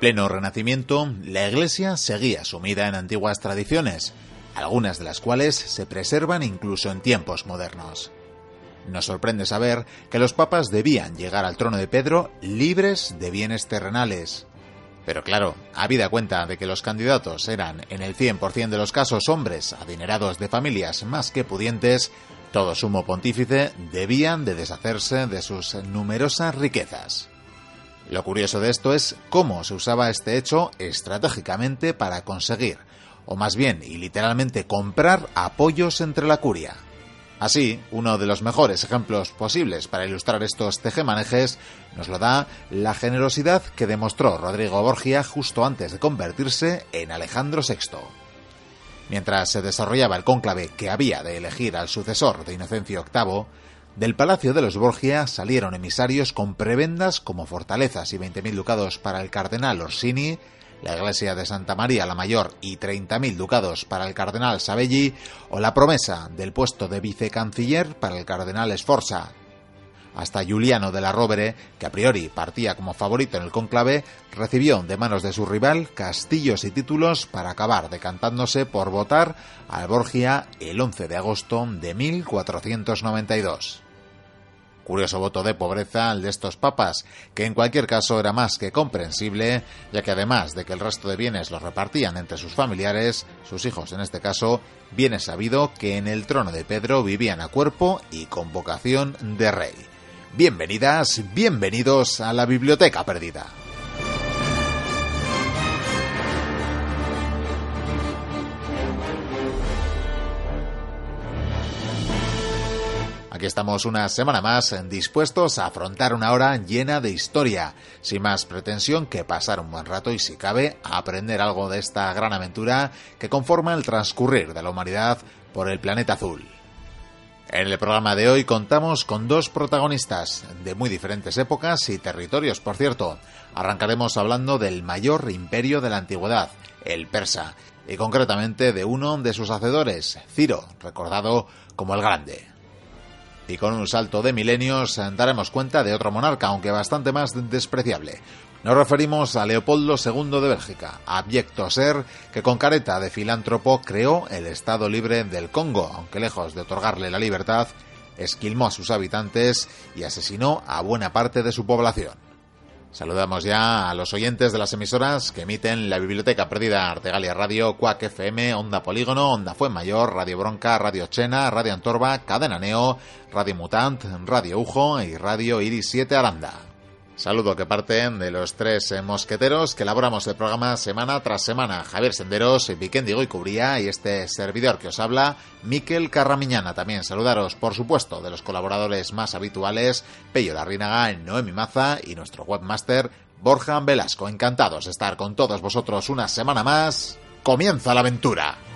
Pleno Renacimiento, la Iglesia seguía sumida en antiguas tradiciones, algunas de las cuales se preservan incluso en tiempos modernos. Nos sorprende saber que los papas debían llegar al trono de Pedro libres de bienes terrenales. Pero claro, habida cuenta de que los candidatos eran en el 100% de los casos hombres adinerados de familias más que pudientes, todo sumo pontífice debían de deshacerse de sus numerosas riquezas. Lo curioso de esto es cómo se usaba este hecho estratégicamente para conseguir, o más bien y literalmente comprar apoyos entre la curia. Así, uno de los mejores ejemplos posibles para ilustrar estos tejemanejes nos lo da la generosidad que demostró Rodrigo Borgia justo antes de convertirse en Alejandro VI. Mientras se desarrollaba el cónclave que había de elegir al sucesor de Inocencio VIII, del Palacio de los Borgia salieron emisarios con prebendas como fortalezas y 20.000 ducados para el cardenal Orsini, la iglesia de Santa María la Mayor y 30.000 ducados para el cardenal Savelli, o la promesa del puesto de vicecanciller para el cardenal Sforza. Hasta Giuliano de la Rovere, que a priori partía como favorito en el cónclave, recibió de manos de su rival castillos y títulos para acabar decantándose por votar al Borgia el 11 de agosto de 1492. Curioso voto de pobreza el de estos papas, que en cualquier caso era más que comprensible, ya que además de que el resto de bienes los repartían entre sus familiares, sus hijos en este caso, bien es sabido que en el trono de Pedro vivían a cuerpo y con vocación de rey. Bienvenidas, bienvenidos a la Biblioteca Perdida. Aquí estamos una semana más dispuestos a afrontar una hora llena de historia, sin más pretensión que pasar un buen rato y si cabe aprender algo de esta gran aventura que conforma el transcurrir de la humanidad por el planeta azul. En el programa de hoy contamos con dos protagonistas de muy diferentes épocas y territorios, por cierto. Arrancaremos hablando del mayor imperio de la antigüedad, el persa, y concretamente de uno de sus hacedores, Ciro, recordado como el Grande y con un salto de milenios daremos cuenta de otro monarca, aunque bastante más despreciable. Nos referimos a Leopoldo II de Bélgica, abyecto ser que con careta de filántropo creó el Estado Libre del Congo, aunque lejos de otorgarle la libertad, esquilmó a sus habitantes y asesinó a buena parte de su población. Saludamos ya a los oyentes de las emisoras que emiten la Biblioteca Perdida Artegalia Radio, Cuac FM, Onda Polígono, Onda Mayor, Radio Bronca, Radio Chena, Radio Antorba, Cadena Neo, Radio Mutant, Radio Ujo y Radio Iris 7 Aranda. Saludo que parten de los tres eh, mosqueteros que elaboramos el programa semana tras semana. Javier Senderos, Vikendigo y Cubría y este servidor que os habla, Miquel Carramiñana. También saludaros, por supuesto, de los colaboradores más habituales, Pello Larrínaga, Noemi Maza y nuestro webmaster, Borja Velasco. Encantados de estar con todos vosotros una semana más. ¡Comienza la aventura!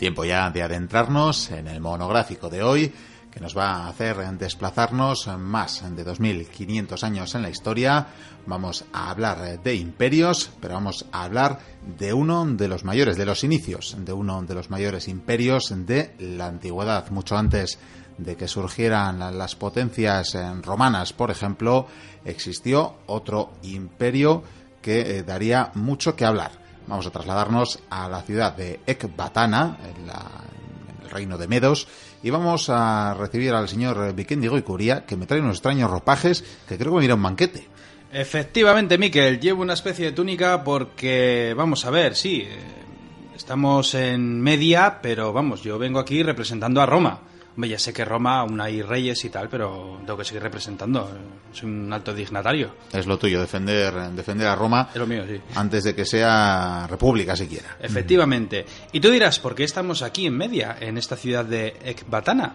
Tiempo ya de adentrarnos en el monográfico de hoy, que nos va a hacer desplazarnos más de 2.500 años en la historia. Vamos a hablar de imperios, pero vamos a hablar de uno de los mayores, de los inicios, de uno de los mayores imperios de la antigüedad, mucho antes de que surgieran las potencias romanas, por ejemplo, existió otro imperio que eh, daría mucho que hablar. Vamos a trasladarnos a la ciudad de Ekbatana, en, el reino de Medos, y vamos a recibir al señor Vikendigo y Curia, que me trae unos extraños ropajes que creo que me irá un banquete. Efectivamente, Miquel, llevo una especie de túnica porque, vamos a ver, sí, eh, estamos en media, pero vamos, yo vengo aquí representando a Roma. Hombre, ya sé que Roma aún hay reyes y tal, pero tengo que seguir representando. Soy un alto dignatario. Es lo tuyo, defender, defender a Roma Es lo mío, sí. antes de que sea república siquiera. Efectivamente. Y tú dirás, ¿por qué estamos aquí en media, en esta ciudad de Ecbatana?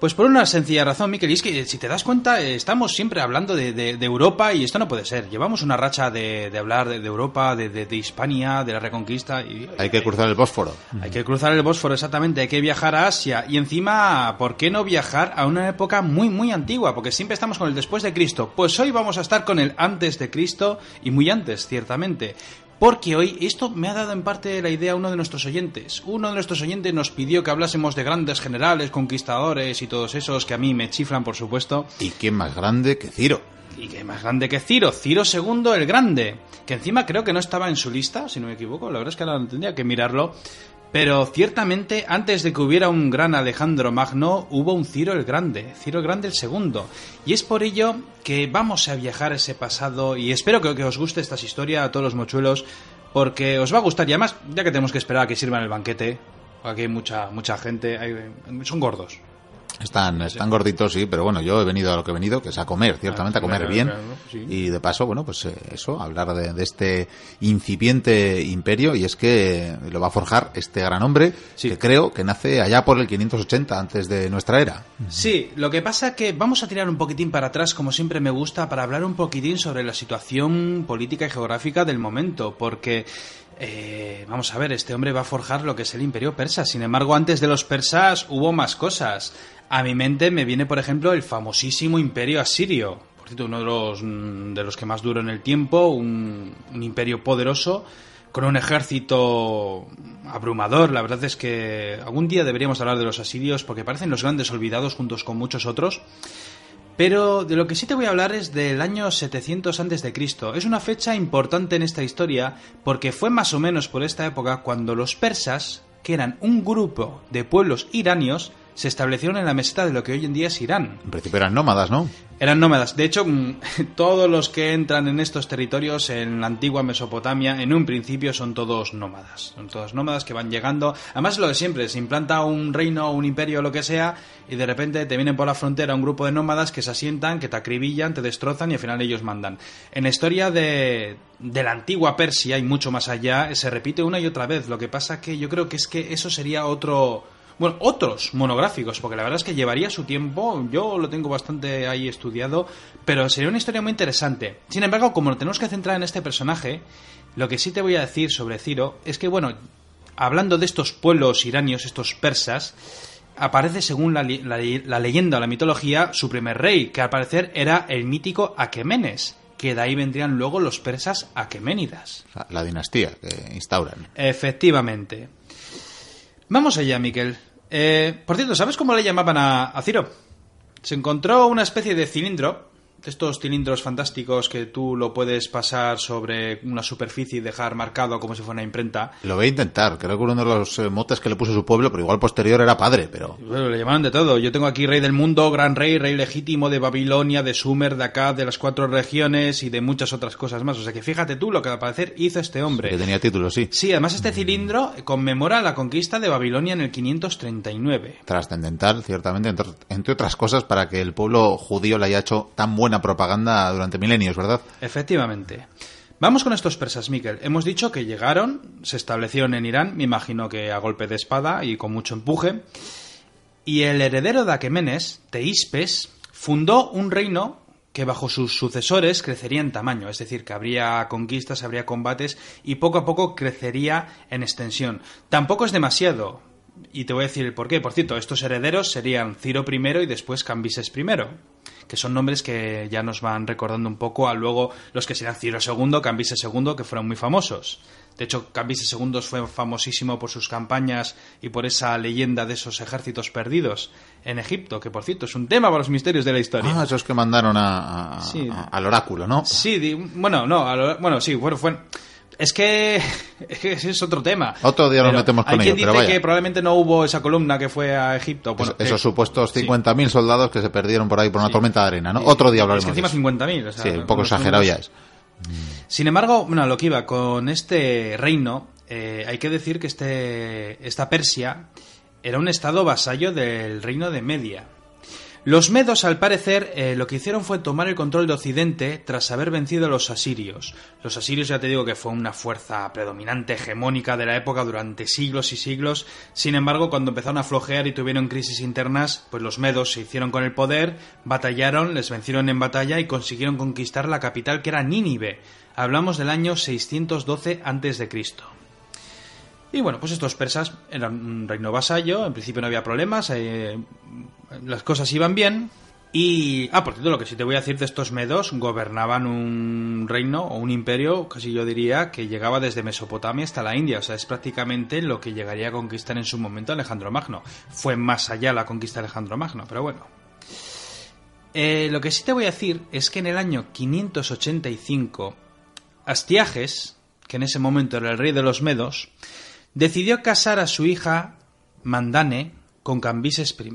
Pues por una sencilla razón, Miquel, y es que si te das cuenta, eh, estamos siempre hablando de, de- de Europa y esto no puede ser. Llevamos una racha de, de hablar de, Europa, de, Hispania, de la Reconquista y... Hay que cruzar el Bósforo. Hay que cruzar el Bósforo, exactamente, hay que viajar a Asia. Y encima, ¿por qué no viajar a una época muy, muy antigua? Porque siempre estamos con el después de Cristo. Pues hoy vamos a estar con el antes de Cristo y muy antes, ciertamente. Porque hoy esto me ha dado en parte la idea a uno de nuestros oyentes. Uno de nuestros oyentes nos pidió que hablásemos de grandes generales, conquistadores y todos esos que a mí me chiflan, por supuesto. ¿Y quién más grande que Ciro? Y que más grande que Ciro, Ciro II el Grande, que encima creo que no estaba en su lista, si no me equivoco, la verdad es que ahora tendría que mirarlo, pero ciertamente antes de que hubiera un gran Alejandro Magno, hubo un Ciro el Grande, Ciro el Grande el Segundo, y es por ello que vamos a viajar a ese pasado y espero que, os guste esta historia a todos los mochuelos, porque os va a gustar y además, ya que tenemos que esperar a que sirvan el banquete, aquí hay mucha, mucha gente, hay- son gordos. Están, están gorditos, sí, pero bueno, yo he venido a lo que he venido, que es a comer, ciertamente, a comer claro, bien. Y de paso, bueno, pues eh, eso, hablar de, de este incipiente imperio, y es que lo va a forjar este gran hombre, Sí. que creo que nace allá por el 580 antes de nuestra era. Sí, lo que pasa que vamos a tirar un poquitín para atrás, como siempre me gusta, para hablar un poquitín sobre la situación política y geográfica del momento, porque eh, vamos a ver, este hombre va a forjar lo que es el imperio persa. Sin embargo, antes de los persas hubo más cosas. A mi mente me viene, por ejemplo, el famosísimo imperio asirio. Por cierto, uno de los, mm, de los que más duró en el tiempo, un, un imperio poderoso con un ejército abrumador. La verdad es que algún día deberíamos hablar de los asirios porque parecen los grandes olvidados juntos con muchos otros. Pero de lo que sí te voy a hablar es del año 700 antes de Cristo. Es una fecha importante en esta historia porque fue más o menos por esta época cuando los persas, que eran un grupo de pueblos iranios, se establecieron en la meseta de lo que hoy en día es Irán. En principio eran nómadas, ¿no? Eran nómadas. De hecho, mm, todos los que entran en estos territorios en la antigua Mesopotamia, en un principio son todos nómadas. Son todos nómadas que van llegando. Además, lo de siempre, se implanta un reino, un imperio, lo que sea, y de repente te vienen por la frontera un grupo de nómadas que se asientan, que te acribillan, te destrozan y al final ellos mandan. En la historia de, de la antigua Persia y mucho más allá, se repite una y otra vez. Lo que pasa que yo creo que es que eso sería otro bueno, otros monográficos, porque la verdad es que llevaría su tiempo, yo lo tengo bastante ahí estudiado, pero sería una historia muy interesante. Sin embargo, como nos tenemos que centrar en este personaje, lo que sí te voy a decir sobre Ciro es que, bueno, hablando de estos pueblos iranios, estos persas, aparece según la, leyenda o la mitología su primer rey, que al parecer era el mítico Aquemenes, que de ahí vendrían luego los persas aqueménidas. La, la dinastía que instauran. Efectivamente. Vamos allá, Miquel. Eh, por cierto, ¿sabes cómo le llamaban a, a Ciro? Se encontró una especie de cilindro, estos cilindros fantásticos que tú lo puedes pasar sobre una superficie y dejar marcado como si fuera una imprenta. Lo voy a intentar, creo que uno de los eh, motes que le puso su pueblo, pero igual posterior era padre, pero... Bueno, le llamaban de todo. Yo tengo aquí rey del mundo, gran rey, rey legítimo de Babilonia, de Sumer, de acá, de las cuatro regiones y de muchas otras cosas más. O sea que fíjate tú lo que al parecer hizo este hombre. Que tenía título, sí. Sí, además este cilindro conmemora la conquista de Babilonia en el 539. Trascendental, ciertamente, entre, entre otras cosas, para que el pueblo judío le haya hecho tan buena propaganda durante milenios, ¿verdad? Efectivamente. Vamos con estos persas, Miquel. Hemos dicho que llegaron, se establecieron en Irán, me imagino que a golpe de espada y con mucho empuje. Y el heredero de Aquemenes, Teispes, fundó un reino que bajo sus sucesores crecería en tamaño, es decir, que habría conquistas, habría combates y poco a poco crecería en extensión. Tampoco es demasiado, y te voy a decir el por qué. Por cierto, estos herederos serían Ciro I y después Cambises I, que son nombres que ya nos van recordando un poco a luego los que serían Ciro II, Cambises II, que fueron muy famosos. De hecho, Cambises II fue famosísimo por sus campañas y por esa leyenda de esos ejércitos perdidos en Egipto, que por cierto es un tema para los misterios de la historia. Ah, esos que mandaron a- a- Sí. a- al oráculo, ¿no? Sí, di- bueno, no, a lo- bueno, sí, bueno, fue, Es que ese es otro tema. Otro día nos Pero metemos con Hay quien ello, pero dice vaya. que probablemente no hubo esa columna que fue a Egipto. Bueno, Es- esos que- supuestos sí. 50.000 soldados que se perdieron por ahí por una tormenta de arena, ¿no? Otro día hablaremos Es que encima de eso. 50.000. o sea, Sí, un poco exagerado ya es. Sin embargo, bueno, lo que iba, con este reino, eh, hay que decir que este, esta Persia era un estado vasallo del reino de Media. Los medos, al parecer, eh, lo que hicieron fue tomar el control de Occidente tras haber vencido a los asirios. Los asirios, ya te digo que fue una fuerza predominante, hegemónica de la época durante siglos y siglos. Sin embargo, cuando empezaron a flojear y tuvieron crisis internas, pues los medos se hicieron con el poder, batallaron, les vencieron en batalla y consiguieron conquistar la capital que era Nínive. Hablamos del año 612 a.C. Y bueno, pues estos persas eran un reino vasallo, en principio no había problemas, eh, las cosas iban bien. Y, ah, por cierto, lo que sí te voy a decir de estos medos, gobernaban un reino o un imperio, casi yo diría, que llegaba desde Mesopotamia hasta la India. O sea, es prácticamente lo que llegaría a conquistar en su momento Alejandro Magno. Fue más allá la conquista de Alejandro Magno, pero bueno. Eh, lo que sí te voy a decir es que en el año 585, Astiages, que en ese momento era el rey de los medos, decidió casar a su hija Mandane con Cambises I.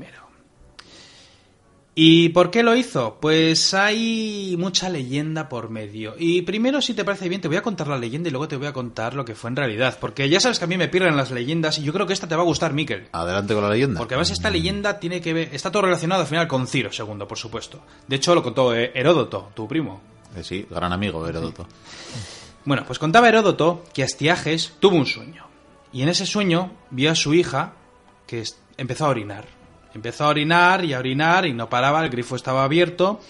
¿Y por qué lo hizo? Pues hay mucha leyenda por medio. Y primero, si te parece bien, te voy a contar la leyenda y luego te voy a contar lo que fue en realidad. Porque ya sabes que a mí me pierden las leyendas y yo creo que esta te va a gustar, Miquel. Adelante con la leyenda. Porque además esta leyenda tiene que ver... Está todo relacionado al final con Ciro II, por supuesto. De hecho, lo contó eh, Heródoto, tu primo. Eh, sí, gran amigo Heródoto. Bueno, pues contaba Heródoto que Astiages tuvo un sueño. Y en ese sueño vio a su hija que empezó a orinar. Empezó a orinar y a orinar y no paraba, el grifo estaba abierto.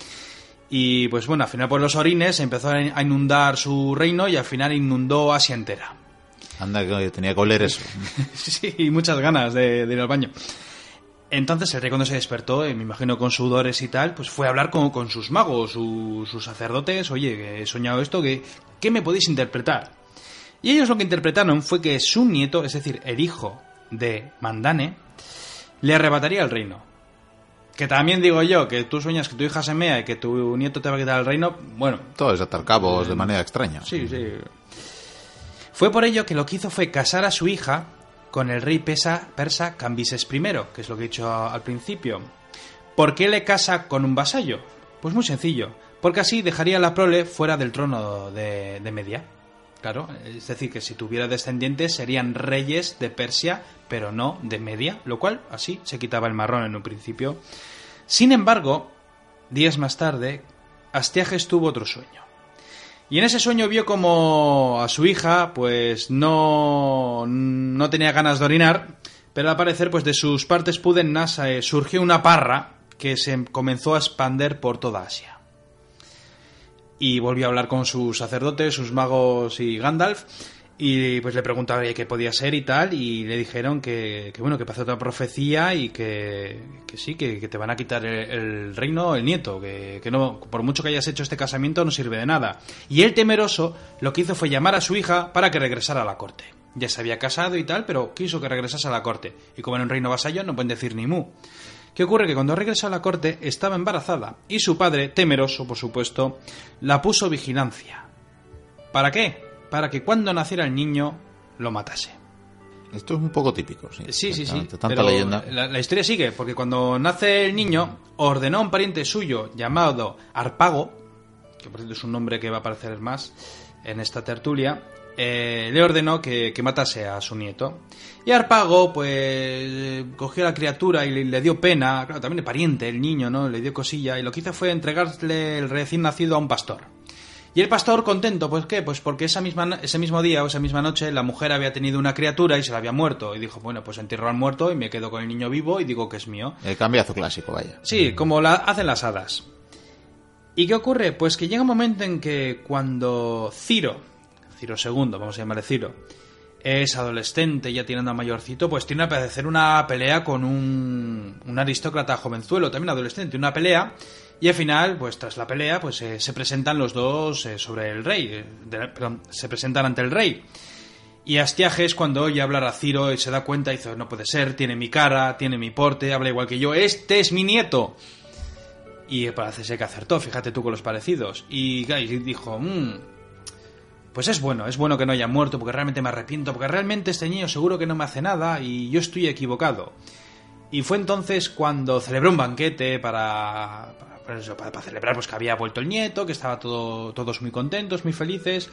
Y pues bueno, al final por los orines empezó a inundar su reino y al final inundó Asia entera. Anda, que tenía que oler eso. Sí, y muchas ganas de, de ir al baño. Entonces el rey cuando se despertó, eh, me imagino con sudores y tal, pues fue a hablar con, con sus magos, su- sus sacerdotes, oye, que he soñado esto, ¿qué me podéis interpretar? Y ellos lo que interpretaron fue que su nieto, es decir, el hijo de Mandane, le arrebataría el reino. Que también digo yo, que tú sueñas que tu hija se mea y que tu nieto te va a quitar el reino, bueno, Todo es atar cabos de manera extraña. Sí, sí. Fue por ello que lo que hizo fue casar a su hija con el rey pesa, persa Cambises I, que es lo que he dicho al principio. ¿Por qué le casa con un vasallo? Pues muy sencillo, porque así dejaría a la prole fuera del trono de, de Media. Claro, es decir, que si tuviera descendientes serían reyes de Persia, pero no de Media, lo cual así se quitaba el marrón en un principio. Sin embargo, días más tarde, Astiages tuvo otro sueño. Y en ese sueño vio como a su hija, pues no, no tenía ganas de orinar, pero al parecer, pues de sus partes pudennas eh, surgió una parra que se comenzó a expander por toda Asia. Y volvió a hablar con sus sacerdotes, sus magos y Gandalf, y pues le preguntaba qué podía ser y tal, y le dijeron que, bueno, que pasó otra profecía y que, sí, que, te van a quitar el, el reino, el nieto, que, no, por mucho que hayas hecho este casamiento no sirve de nada. Y él temeroso lo que hizo fue llamar a su hija para que regresara a la corte. Ya se había casado y tal, pero quiso que regresase a la corte. Y como en un reino vasallo no pueden decir ni mu. ¿Qué ocurre? Que cuando regresó a la corte estaba embarazada y su padre, temeroso por supuesto, la puso vigilancia. ¿Para qué? Para que cuando naciera el niño lo matase. Esto es un poco típico, sí. Sí, sí, sí. Tanta, pero leyenda. La, la historia sigue, porque cuando nace el niño, ordenó a un pariente suyo llamado Arpago, que por cierto es un nombre que va a aparecer más en esta tertulia, eh, le ordenó que, que matase a su nieto. Y Arpago, pues, cogió a la criatura y le, le dio pena, claro, también el pariente, el niño, ¿no? Le dio cosilla, y lo que hizo fue entregarle el recién nacido a un pastor. Y el pastor contento, ¿pues qué? Pues porque esa misma, ese mismo día o esa misma noche la mujer había tenido una criatura y se la había muerto. Y dijo, bueno, pues entierro al muerto y me quedo con el niño vivo y digo que es mío. El cambiazo clásico, vaya. Sí, como la hacen las hadas. ¿Y qué ocurre? Pues que llega un momento en que cuando Ciro, Ciro II, vamos a llamarle Ciro, es adolescente, ya tirando a mayorcito, pues tiene que hacer una pelea con un, aristócrata jovenzuelo, también adolescente, una pelea, y al final, pues tras la pelea, pues eh, se presentan los dos eh, sobre el rey, eh, perdón, se presentan ante el rey. Y Astiages, cuando oye hablar a Ciro y se da cuenta, dice, no puede ser, tiene mi cara, tiene mi porte, habla igual que yo, este es mi nieto. Y parece ser que acertó, fíjate tú con los parecidos. Y, claro, y dijo, "Mm, pues es bueno, es bueno que no haya muerto, porque realmente me arrepiento, porque realmente este niño seguro que no me hace nada y yo estoy equivocado. Y fue entonces cuando celebró un banquete para, para, celebrar pues, que había vuelto el nieto, que estaba todo, todos muy contentos, muy felices.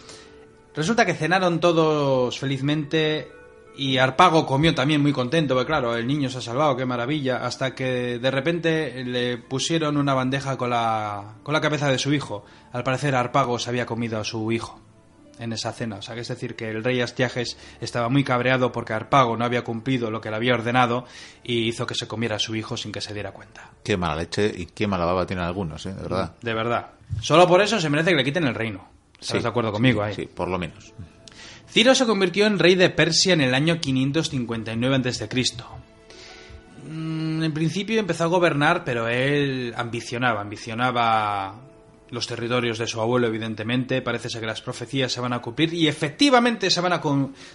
Resulta que cenaron todos felizmente y Arpago comió también muy contento, porque claro, el niño se ha salvado, qué maravilla, hasta que de repente le pusieron una bandeja con la, con la cabeza de su hijo. Al parecer Arpago se había comido a su hijo en esa cena. O sea, que es decir, que el rey Astiages estaba muy cabreado porque Arpago no había cumplido lo que le había ordenado y hizo que se comiera a su hijo sin que se diera cuenta. Qué mala leche y qué mala baba tienen algunos, ¿eh? De verdad. De verdad. Solo por eso se merece que le quiten el reino. ¿Estás Sí, de acuerdo conmigo sí, ahí? Sí, por lo menos. Ciro se convirtió en rey de Persia en el año 559 a.C. Mm, En principio empezó a gobernar, pero él ambicionaba, ambicionaba los territorios de su abuelo, evidentemente. Parece ser que las profecías se van a cumplir y efectivamente se van a,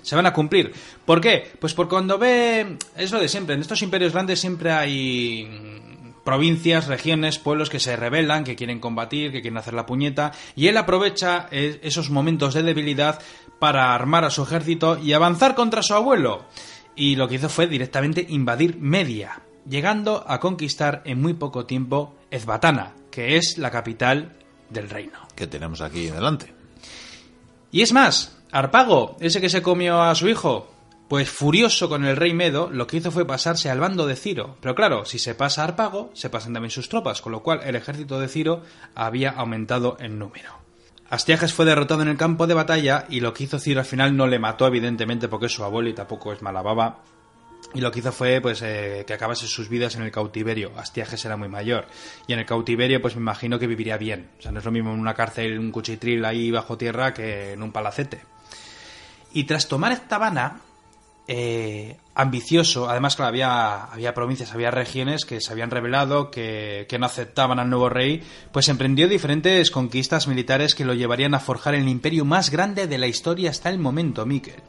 se van a cumplir. ¿Por qué? Pues por cuando ve... Es lo de siempre, en estos imperios grandes siempre hay provincias, regiones, pueblos que se rebelan, que quieren combatir, que quieren hacer la puñeta, y él aprovecha eh, esos momentos de debilidad para armar a su ejército y avanzar contra su abuelo. Y lo que hizo fue directamente invadir Media, llegando a conquistar en muy poco tiempo Ezbatana, que es la capital del reino. Que tenemos aquí delante. Y es más, Arpago, ese que se comió a su hijo, pues furioso con el rey Medo, lo que hizo fue pasarse al bando de Ciro. Pero claro, si se pasa a Arpago, se pasan también sus tropas, con lo cual el ejército de Ciro había aumentado en número. Astiages fue derrotado en el campo de batalla y lo que hizo Ciro al final no le mató, evidentemente, porque es su abuelo y tampoco es mala baba. Y lo que hizo fue pues eh, que acabase sus vidas en el cautiverio. Astiages era muy mayor. Y en el cautiverio, pues me imagino que viviría bien. O sea, no es lo mismo en una cárcel, un cuchitril ahí bajo tierra que en un palacete. Y tras tomar Tabana, eh, ambicioso, además que había, había provincias, había regiones que se habían rebelado, que, que no aceptaban al nuevo rey, pues emprendió diferentes conquistas militares que lo llevarían a forjar el imperio más grande de la historia hasta el momento, Miquel.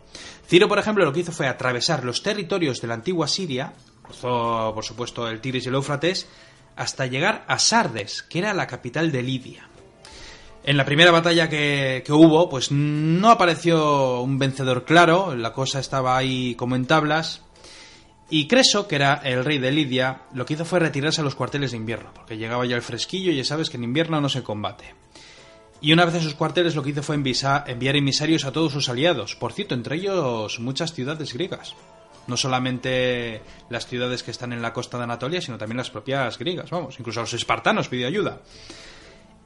Ciro, por ejemplo, lo que hizo fue atravesar los territorios de la antigua Siria, cruzó, por supuesto, el Tigris y el Éufrates, hasta llegar a Sardes, que era la capital de Lidia. En la primera batalla que, que hubo, pues no apareció un vencedor claro, la cosa estaba ahí como en tablas. Y Creso, que era el rey de Lidia, lo que hizo fue retirarse a los cuarteles de invierno, porque llegaba ya el fresquillo y ya sabes que en invierno no se combate. Y una vez en sus cuarteles lo que hizo fue enviar emisarios a todos sus aliados, por cierto, entre ellos muchas ciudades griegas. No solamente las ciudades que están en la costa de Anatolia, sino también las propias griegas, vamos, incluso a los espartanos pidió ayuda.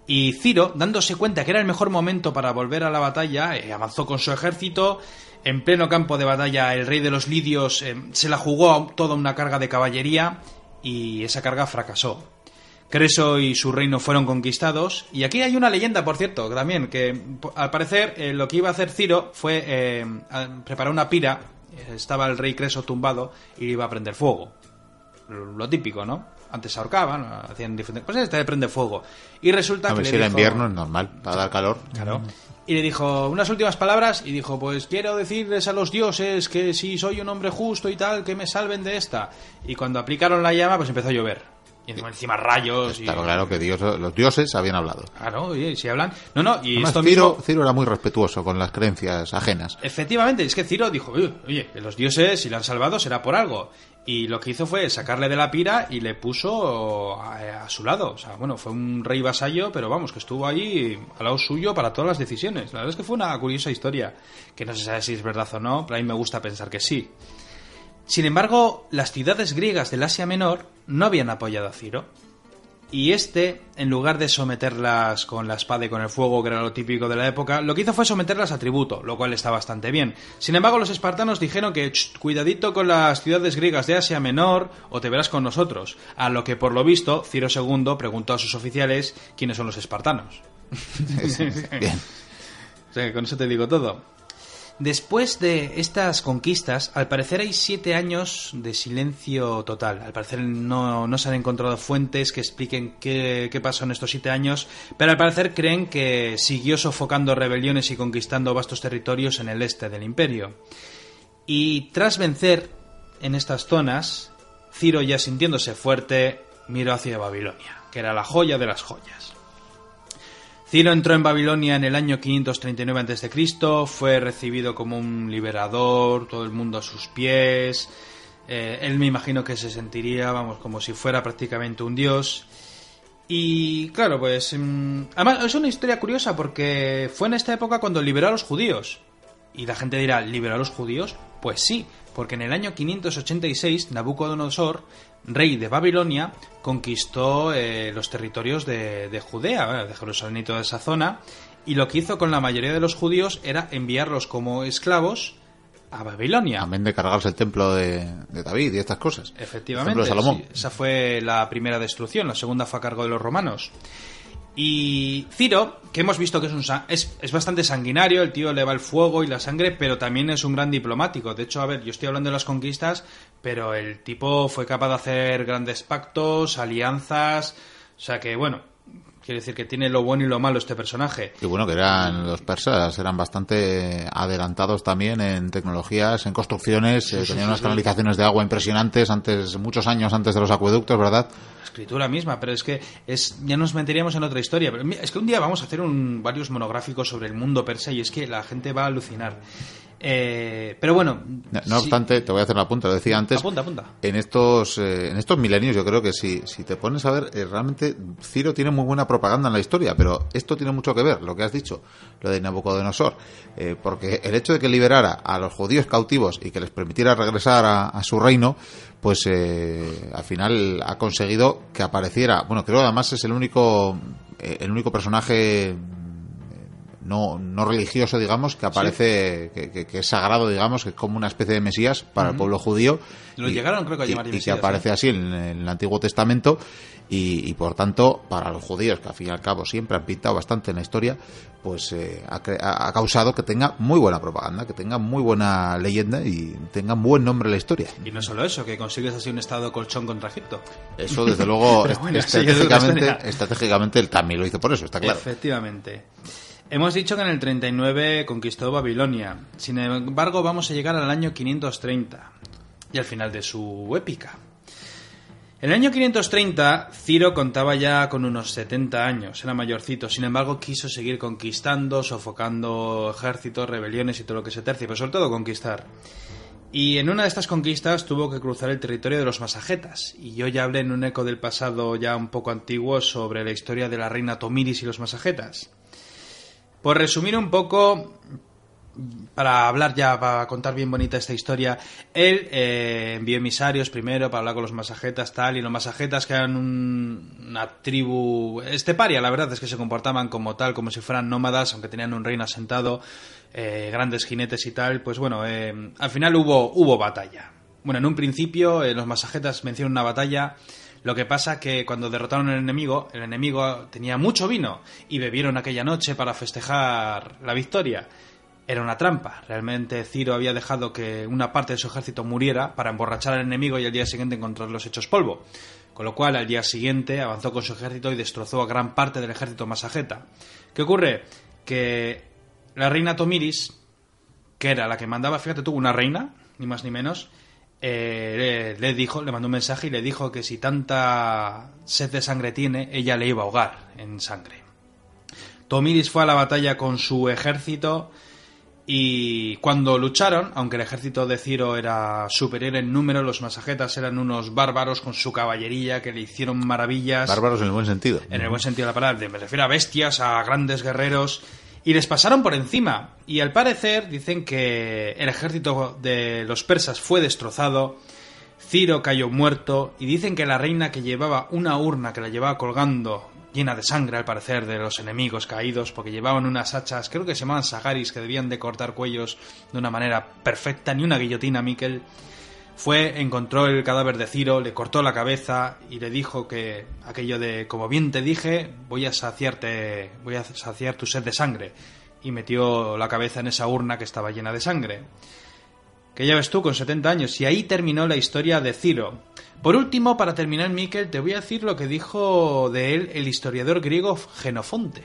Y Ciro, dándose cuenta que era el mejor momento para volver a la batalla, eh, avanzó con su ejército. En pleno campo de batalla, el rey de los lidios eh, se la jugó toda una carga de caballería y esa carga fracasó. Creso y su reino fueron conquistados. Y aquí hay una leyenda, por cierto, también, que al parecer eh, lo que iba a hacer Ciro fue preparar una pira. Estaba el rey Creso tumbado y iba a prender fuego lo típico, ¿no? Antes se ahorcaban, hacían diferentes pues este le prende fuego. Y resulta A que ver le si era dijo- invierno, es normal, para dar calor. Claro. Y le dijo unas últimas palabras y dijo, pues quiero decirles a los dioses que si soy un hombre justo y tal, que me salven de esta. Y cuando aplicaron la llama, pues empezó a llover. Y encima, encima rayos y... Claro, claro que Dios, los dioses habían hablado. Claro, oye, si hablan... No, no, y Además, esto Ciro, mismo... Ciro era muy respetuoso con las creencias ajenas. Efectivamente, es que Ciro dijo, oye, que los dioses, si le han salvado, será por algo. Y lo que hizo fue sacarle de la pira y le puso a, a su lado. O sea, bueno, fue un rey vasallo, pero vamos, que estuvo ahí al lado suyo para todas las decisiones. La verdad es que fue una curiosa historia, que no se sabe si es verdad o no, pero a mí me gusta pensar que sí. Sin embargo, las ciudades griegas del Asia Menor no habían apoyado a Ciro. Y este, en lugar de someterlas con la espada y con el fuego, que era lo típico de la época, lo que hizo fue someterlas a tributo, lo cual está bastante bien. Sin embargo, los espartanos dijeron que "Cht, cuidadito con las ciudades griegas de Asia Menor o te verás con nosotros. A lo que, por lo visto, Ciro II preguntó a sus oficiales quiénes son los espartanos. Bien. O sea, que con eso te digo todo. Después de estas conquistas, al parecer hay siete años de silencio total. Al parecer no, no se han encontrado fuentes que expliquen qué, qué pasó en estos siete años, pero al parecer creen que siguió sofocando rebeliones y conquistando vastos territorios en el este del imperio. Y tras vencer en estas zonas, Ciro ya sintiéndose fuerte, miró hacia Babilonia, que era la joya de las joyas. Ciro entró en Babilonia en el año 539 a.C., fue recibido como un liberador, todo el mundo a sus pies. Eh, él me imagino que se sentiría, vamos, como si fuera prácticamente un dios. Y claro, pues. mm, además, es una historia curiosa porque fue en esta época cuando liberó a los judíos. Y la gente dirá, ¿liberó a los judíos? Pues sí, porque en el año 586 Nabucodonosor, rey de Babilonia, conquistó eh, los territorios de, de Judea, bueno, de Jerusalén y toda esa zona. Y lo que hizo con la mayoría de los judíos era enviarlos como esclavos a Babilonia. También de cargarse el templo de, de David y estas cosas. Efectivamente, El templo de Salomón. sí, esa fue la primera destrucción, la segunda fue a cargo de los romanos. Y Ciro, que hemos visto que es, un, es, es bastante sanguinario, el tío le va el fuego y la sangre, pero también es un gran diplomático. De hecho, a ver, yo estoy hablando de las conquistas, pero el tipo fue capaz de hacer grandes pactos, alianzas, o sea que, bueno, quiere decir que tiene lo bueno y lo malo este personaje. Y bueno, que eran los persas, eran bastante adelantados también en tecnologías, en construcciones, eh, tenían unas canalizaciones de agua impresionantes antes, muchos años antes de los acueductos, ¿verdad? la escritura misma, pero es que es ya nos meteríamos en otra historia. Pero es que un día vamos a hacer un, varios monográficos sobre el mundo persa y es que la gente va a alucinar. Eh, pero bueno, No, obstante, te voy a hacer un apunte, lo decía antes. apunta, apunta. En estos, eh, en estos milenios yo creo que si, si te pones a ver, eh, realmente Ciro tiene muy buena propaganda en la historia, pero esto tiene mucho que ver, lo que has dicho, lo de Nabucodonosor, eh, porque el hecho de que liberara a los judíos cautivos y que les permitiera regresar a, a su reino, pues eh, al final ha conseguido que apareciera, bueno, creo además es el único, el único personaje no, no religioso, digamos, que aparece, que, que- que es sagrado, digamos, que es como una especie de Mesías para el pueblo judío. Lo llegaron, creo que, a y- llamar y, que Mesías, aparece ¿eh? así en, en el Antiguo Testamento y, y, por tanto, para los judíos, que al fin y al cabo siempre han pintado bastante en la historia, pues eh, ha, ha- causado que tenga muy buena propaganda, que tenga muy buena leyenda y tenga buen nombre en la historia. Y no solo eso, que consigues así un estado colchón contra Egipto. Eso, desde luego, bueno, estratégicamente, estratégicamente él también lo hizo por eso, está claro. Efectivamente. Hemos dicho que en el 39 conquistó Babilonia. Sin embargo, vamos a llegar al año 530 y al final de su épica. En el año 530, Ciro contaba ya con unos 70 años, era mayorcito. Sin embargo, quiso seguir conquistando, sofocando ejércitos, rebeliones y todo lo que se tercie, pero sobre todo conquistar. Y en una de estas conquistas tuvo que cruzar el territorio de los masajetas. Y yo ya hablé en un eco del pasado ya un poco antiguo sobre la historia de la reina Tomiris y los masajetas. Por resumir un poco, para hablar ya, para contar bien bonita esta historia, él eh, envió emisarios primero para hablar con los masajetas, tal, y los masajetas, que eran un- una tribu esteparia, la verdad es que se comportaban como tal, como si fueran nómadas, aunque tenían un reino asentado, eh, grandes jinetes y tal, pues bueno, eh, al final hubo, hubo batalla. Bueno, en un principio eh, los masajetas vencieron una batalla, lo que pasa que cuando derrotaron al enemigo, el enemigo tenía mucho vino y bebieron aquella noche para festejar la victoria. Era una trampa. Realmente Ciro había dejado que una parte de su ejército muriera para emborrachar al enemigo y al día siguiente encontrarlos hechos polvo. Con lo cual, al día siguiente avanzó con su ejército y destrozó a gran parte del ejército masajeta. ¿Qué ocurre? Que la reina Tomiris, que era la que mandaba, fíjate tú, una reina, ni más ni menos, eh, le, le dijo, le mandó un mensaje y le dijo que si tanta sed de sangre tiene, ella le iba a ahogar en sangre. Tomiris fue a la batalla con su ejército y cuando lucharon, aunque el ejército de Ciro era superior en número, los masajetas eran unos bárbaros con su caballería que le hicieron maravillas. Bárbaros en el buen sentido. En el buen sentido de la palabra, me refiero a bestias, a grandes guerreros, y les pasaron por encima. Y al parecer dicen que el ejército de los persas fue destrozado, Ciro cayó muerto, y dicen que la reina que llevaba una urna que la llevaba colgando, llena de sangre al parecer de los enemigos caídos, porque llevaban unas hachas, creo que se llamaban sagaris, que debían de cortar cuellos de una manera perfecta, ni una guillotina, Miquel fue, encontró el cadáver de Ciro, le cortó la cabeza y le dijo que aquello de, como bien te dije, voy a saciarte, voy a saciar tu sed de sangre. Y metió la cabeza en esa urna que estaba llena de sangre. Que ya ves tú, con 70 años. Y ahí terminó la historia de Ciro. Por último, para terminar, Miquel, te voy a decir lo que dijo de él el historiador griego Genofonte.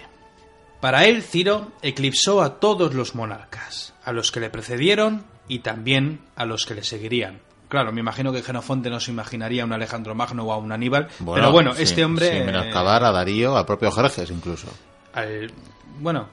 Para él, Ciro eclipsó a todos los monarcas, a los que le precedieron y también a los que le seguirían. Claro, me imagino que Genofonte no se imaginaría a un Alejandro Magno o a un Aníbal, pero bueno, sin- este hombre... Sin menoscabar a Darío, al propio Jerjes incluso. bueno,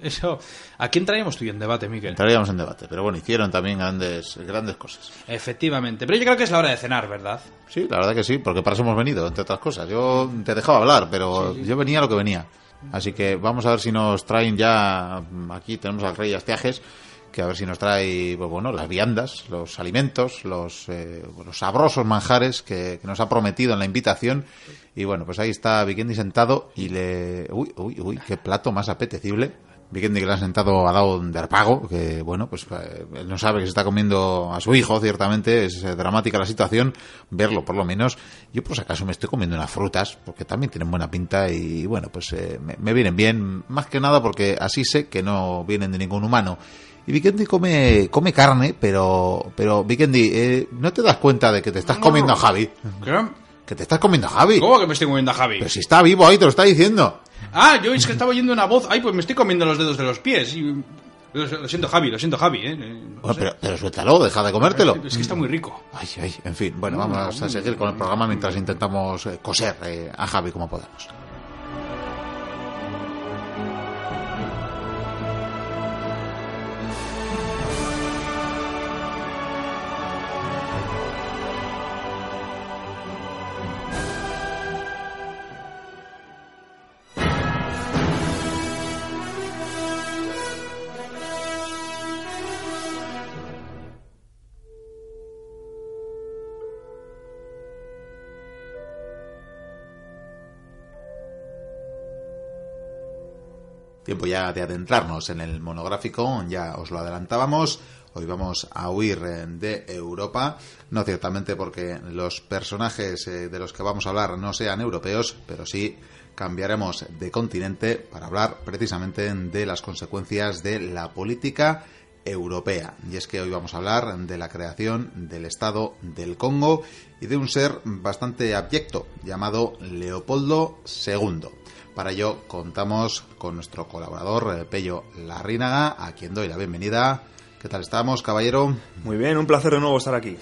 eso. ¿A quién traíamos tú en debate, Miguel? Traíamos en debate, pero bueno, hicieron también grandes, grandes cosas. Efectivamente, pero yo creo que es la hora de cenar, ¿verdad? Sí, la verdad que sí, porque para eso hemos venido, entre otras cosas. Yo te dejaba hablar, pero yo venía lo que venía. Así que vamos a ver si nos traen ya. Aquí tenemos al Rey Astiajes que a ver si nos trae pues bueno las viandas, los alimentos, los, eh, los sabrosos manjares que, nos ha prometido en la invitación. Y bueno, pues ahí está Vikendi sentado y le... Uy, uy, uy, qué plato más apetecible. Vikendi que le ha sentado ha dado un derpago, que bueno, pues eh, él no sabe que se está comiendo a su hijo, ciertamente, es eh, dramática la situación, verlo por lo menos. Yo por si acaso me estoy comiendo unas frutas, porque también tienen buena pinta y bueno, pues me, me, vienen bien, más que nada porque así sé que no vienen de ningún humano. Y Vikendi come, come carne, pero, pero Vikendi, eh, ¿no te das cuenta de que te estás comiendo a Javi? ¿Qué? Que te estás comiendo a Javi. ¿Cómo que me estoy comiendo a Javi? Pero si está vivo ahí, te lo está diciendo. Ah, yo es que estaba oyendo una voz. Ay, pues me estoy comiendo los dedos de los pies. Y... Lo siento, Javi, lo siento, Javi. ¿eh? pero, pero, suéltalo, deja de comértelo. Es que está muy rico. Ay, ay, en fin. Bueno, vamos a seguir con el programa mientras intentamos eh, coser eh, a Javi como podamos. Tiempo ya de adentrarnos en el monográfico, ya os lo adelantábamos. Hoy vamos a huir eh, de Europa, no ciertamente porque los personajes eh, de los que vamos a hablar no sean europeos, pero sí cambiaremos de continente para hablar precisamente de las consecuencias de la política europea. Y es que hoy vamos a hablar de la creación del Estado del Congo y de un ser bastante abyecto llamado Leopoldo II. Para ello contamos con nuestro colaborador eh, Pello Larrínaga, a quien doy la bienvenida. ¿Qué tal estamos, caballero? Muy bien, un placer de nuevo estar aquí.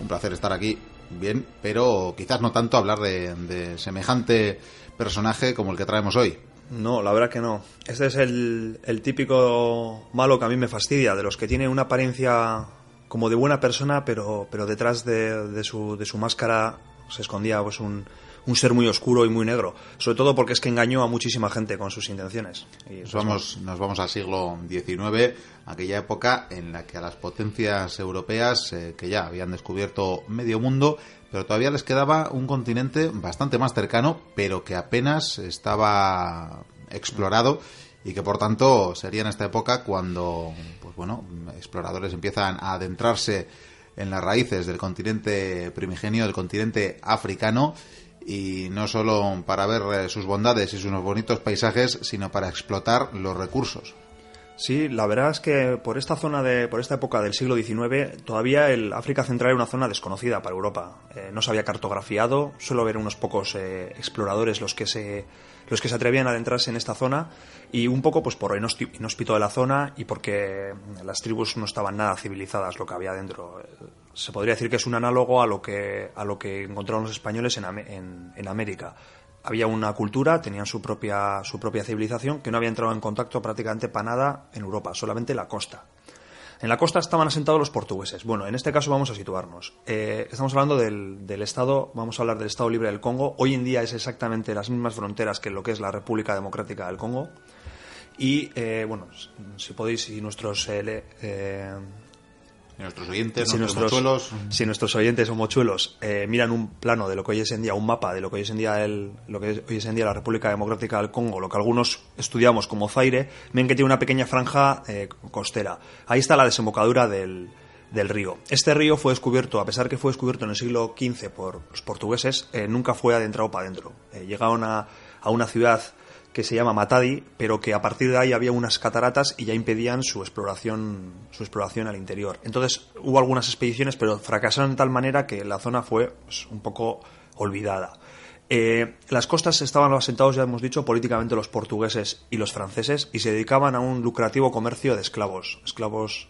Un placer estar aquí, bien, pero quizás no tanto hablar de, semejante personaje como el que traemos hoy. No, la verdad que no. Este es el, típico malo que a mí me fastidia, de los que tiene una apariencia como de buena persona, pero, pero detrás de, su, de su máscara se escondía pues un, un ser muy oscuro y muy negro, sobre todo porque es que engañó a muchísima gente con sus intenciones. nos, vamos, nos vamos al siglo XIX, aquella época en la que a las potencias europeas, eh, que ya habían descubierto medio mundo, pero todavía les quedaba un continente bastante más cercano, pero que apenas estaba explorado y que por tanto sería en esta época cuando pues bueno exploradores empiezan a adentrarse en las raíces del continente primigenio del continente africano y no solo para ver eh, sus bondades y sus bonitos paisajes, sino para explotar los recursos. Sí, la verdad es que por esta zona de, por esta época del siglo XIX, todavía el África Central era una zona desconocida para Europa. Eh, no se había cartografiado, solo ver unos pocos eh, exploradores los que se los que se atrevían a adentrarse en esta zona y un poco pues por inhóspito de la zona y porque las tribus no estaban nada civilizadas lo que había dentro se podría decir que es un análogo a lo que, a lo que encontraron los españoles en, en, América. Había una cultura, tenían su propia, su propia civilización, que no había entrado en contacto prácticamente para nada en Europa, solamente la costa. En la costa estaban asentados los portugueses. Bueno, en este caso vamos a situarnos. Eh, estamos hablando del, del, Estado, vamos a hablar del Estado Libre del Congo. Hoy en día es exactamente las mismas fronteras que lo que es la República Democrática del Congo. Y, eh, bueno, si podéis, si nuestros eh, nuestros oyentes, si nuestros, mochuelos. Si nuestros oyentes o mochuelos eh, miran un plano de lo que hoy es en día, un mapa de lo que hoy es en día el, lo que hoy es en día la República Democrática del Congo, lo que algunos estudiamos como Zaire, ven que tiene una pequeña franja eh, costera. Ahí está la desembocadura del, del río. Este río fue descubierto, a pesar que fue descubierto en el siglo XV por los portugueses, eh, nunca fue adentrado para adentro. llegaron a, a una ciudad que se llama Matadi, pero que a partir de ahí había unas cataratas y ya impedían su exploración, su exploración al interior. Entonces hubo algunas expediciones, pero fracasaron de tal manera que la zona fue pues, un poco olvidada. Eh, las costas estaban asentados, ya hemos dicho, políticamente los portugueses y los franceses y se dedicaban a un lucrativo comercio de esclavos, esclavos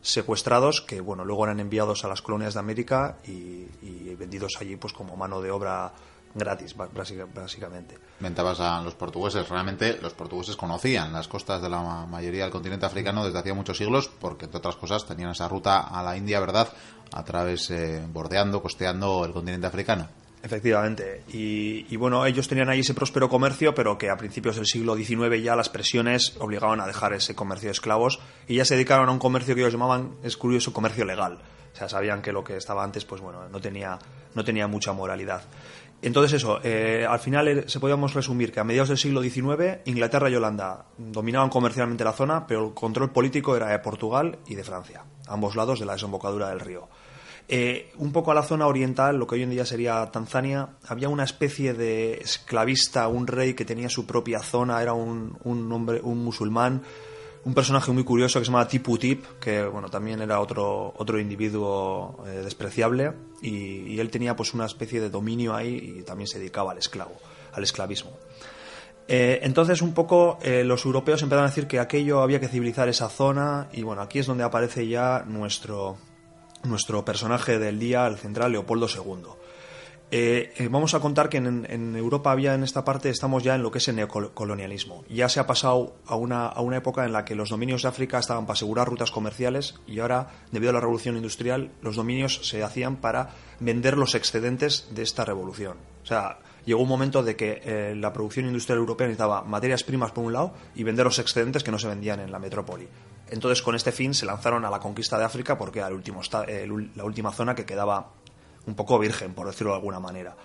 secuestrados que, bueno, luego eran enviados a las colonias de América y, y vendidos allí, pues como mano de obra gratis, básicamente. Mentabas a los portugueses. Realmente los portugueses conocían las costas de la mayoría del continente africano desde hacía muchos siglos, porque entre otras cosas tenían esa ruta a la India, ¿verdad? A través, eh, bordeando, costeando el continente africano. Efectivamente. Y, bueno, ellos tenían ahí ese próspero comercio, pero que a principios del siglo XIX ya las presiones obligaban a dejar ese comercio de esclavos y ya se dedicaron a un comercio que ellos llamaban, es curioso, comercio legal. O sea, sabían que lo que estaba antes, pues bueno, no tenía, no tenía mucha moralidad. Entonces eso, eh, al final eh, se podíamos resumir que a mediados del siglo XIX Inglaterra y Holanda dominaban comercialmente la zona, pero el control político era de Portugal y de Francia, ambos lados de la desembocadura del río. Eh, un poco a la zona oriental, lo que hoy en día sería Tanzania, había una especie de esclavista, un rey que tenía su propia zona, era un, hombre, un musulmán, un personaje muy curioso que se llama Tipu Tip, que bueno, también era otro, otro individuo eh, despreciable, y, él tenía pues una especie de dominio ahí y también se dedicaba al esclavo, al esclavismo. Eh, entonces, un poco los europeos empezaron a decir que aquello había que civilizar esa zona, y bueno, aquí es donde aparece ya nuestro, nuestro personaje del día, el central Leopoldo II. Eh, eh, vamos a contar que en, Europa había en esta parte, estamos ya en lo que es el neocolonialismo. Ya se ha pasado a una, época en la que los dominios de África estaban para asegurar rutas comerciales y ahora, debido a la revolución industrial, los dominios se hacían para vender los excedentes de esta revolución. O sea, llegó un momento de que eh, la producción industrial europea necesitaba materias primas por un lado y vender los excedentes que no se vendían en la metrópoli. Entonces, con este fin se lanzaron a la conquista de África porque era el la última zona que quedaba un poco virgen, por decirlo de alguna manera.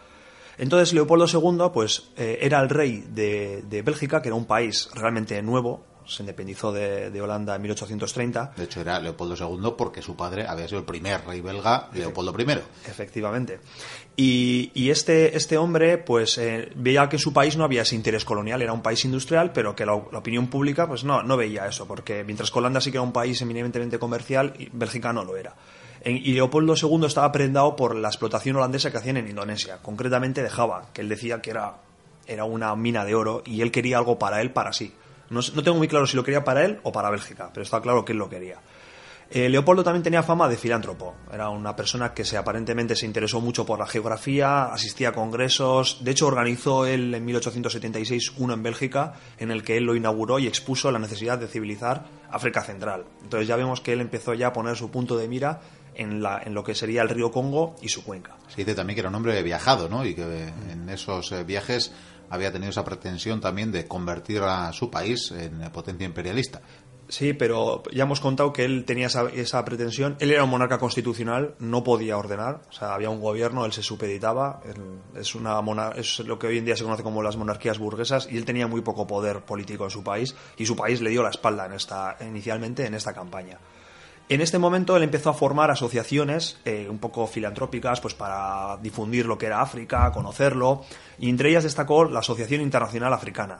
Entonces, Leopoldo II pues, eh, era el rey de, de Bélgica, que era un país realmente nuevo, se independizó de, Holanda en 1830. De hecho, era Leopoldo II porque su padre había sido el primer rey belga, Leopoldo I. Efectivamente. Y, este, este hombre, pues, eh, veía que su país no había ese interés colonial, era un país industrial, pero que la, opinión pública, pues, no, no veía eso, porque mientras Holanda sí que era un país eminentemente comercial, Bélgica no lo era. Y Leopoldo II estaba prendado por la explotación holandesa que hacían en Indonesia, concretamente de Java, que él decía que era, era una mina de oro y él quería algo para él, para sí. No, tengo muy claro si lo quería para él o para Bélgica, pero está claro que él lo quería. Eh, Leopoldo también tenía fama de filántropo. Era una persona que se aparentemente se interesó mucho por la geografía, asistía a congresos. De hecho, organizó él en 1876 uno en Bélgica, en el que él lo inauguró y expuso la necesidad de civilizar África Central. Entonces ya vemos que él empezó ya a poner su punto de mira en, la, en lo que sería el río Congo y su cuenca. Se dice también que era un hombre viajado, ¿no? Y que en esos eh, viajes había tenido esa pretensión también de convertir a su país en potencia imperialista. Sí, pero ya hemos contado que él tenía esa, pretensión. Él era un monarca constitucional, no podía ordenar. O sea, había un gobierno, él se supeditaba. es, una es lo que hoy en día se conoce como las monarquías burguesas y él tenía muy poco poder político en su país y su país le dio la espalda en esta, inicialmente en esta campaña. En este momento él empezó a formar asociaciones eh, un poco filantrópicas pues para difundir lo que era África, conocerlo, y entre ellas destacó la Asociación Internacional Africana.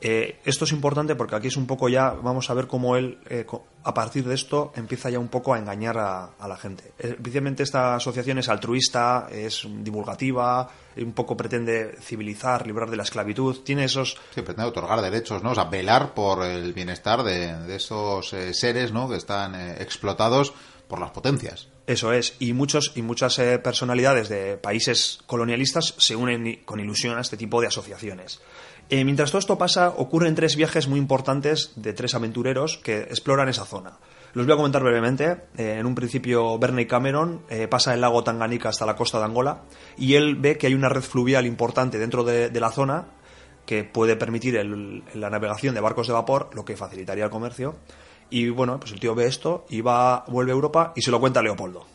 Eh, esto es importante porque aquí es un poco ya, vamos a ver cómo él, eh, a partir de esto, empieza ya un poco a engañar a, la gente. Especialmente esta asociación es altruista, es divulgativa, un poco pretende civilizar, librar de la esclavitud, tiene esos... Sí, pretende otorgar derechos, ¿no? O sea, velar por el bienestar de, esos eh, seres, ¿no? Que están explotados por las potencias. Eso es, y muchos y muchas personalidades de países colonialistas se unen con ilusión a este tipo de asociaciones. Eh, mientras todo esto pasa, ocurren tres viajes muy importantes de tres aventureros que exploran esa zona. Los voy a comentar brevemente. Eh, en un principio, Bernie Cameron eh, pasa el lago Tanganica hasta la costa de Angola y él ve que hay una red fluvial importante dentro de, la zona que puede permitir la navegación de barcos de vapor, lo que facilitaría el comercio. Y bueno, pues el tío ve esto y va, vuelve a Europa y se lo cuenta a Leopoldo.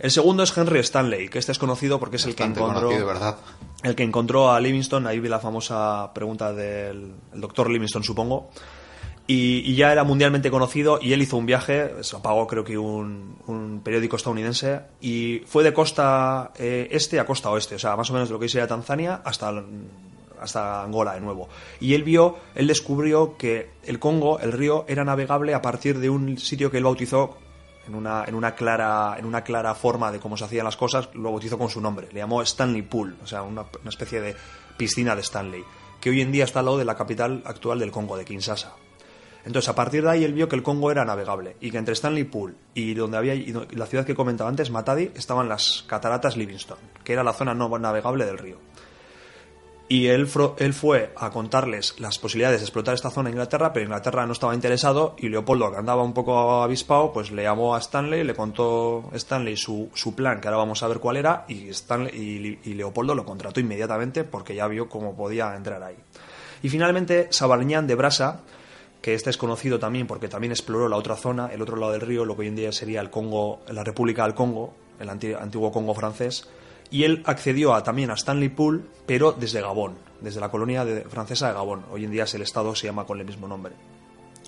El segundo es Henry Stanley, que este es conocido porque es el que encontró. ¿verdad? El que encontró a Livingston, ahí vi la famosa pregunta del doctor Livingston, supongo. Y, ya era mundialmente conocido y él hizo un viaje, se lo pagó creo que un, periódico estadounidense, y fue de costa eh, este a costa oeste, o sea, más o menos de lo que sería Tanzania hasta hasta Angola de nuevo. Y él vio, él descubrió que el Congo, el río, era navegable a partir de un sitio que él bautizó en una, en una, clara, en una clara forma de cómo se hacían las cosas, lo bautizó con su nombre. Le llamó Stanley Pool, o sea, una, especie de piscina de Stanley, que hoy en día está al lado de la capital actual del Congo, de Kinshasa. Entonces, a partir de ahí, él vio que el Congo era navegable y que entre Stanley Pool y donde había y la ciudad que comentaba antes, Matadi, estaban las cataratas Livingstone, que era la zona no navegable del río. Y él, fue a contarles las posibilidades de explotar esta zona en Inglaterra, pero Inglaterra no estaba interesado y Leopoldo, que andaba un poco avispado, pues le llamó a Stanley, le contó Stanley su, su plan, que ahora vamos a ver cuál era, y, Stanley, y, Leopoldo lo contrató inmediatamente porque ya vio cómo podía entrar ahí. Y finalmente, Sabarñán de Brasa, que este es conocido también porque también exploró la otra zona, el otro lado del río, lo que hoy en día sería el Congo, la República del Congo, el antiguo Congo francés, y él accedió a, también a Stanley Pool, pero desde Gabón, desde la colonia francesa de Gabón. Hoy en día es el estado, se llama con el mismo nombre.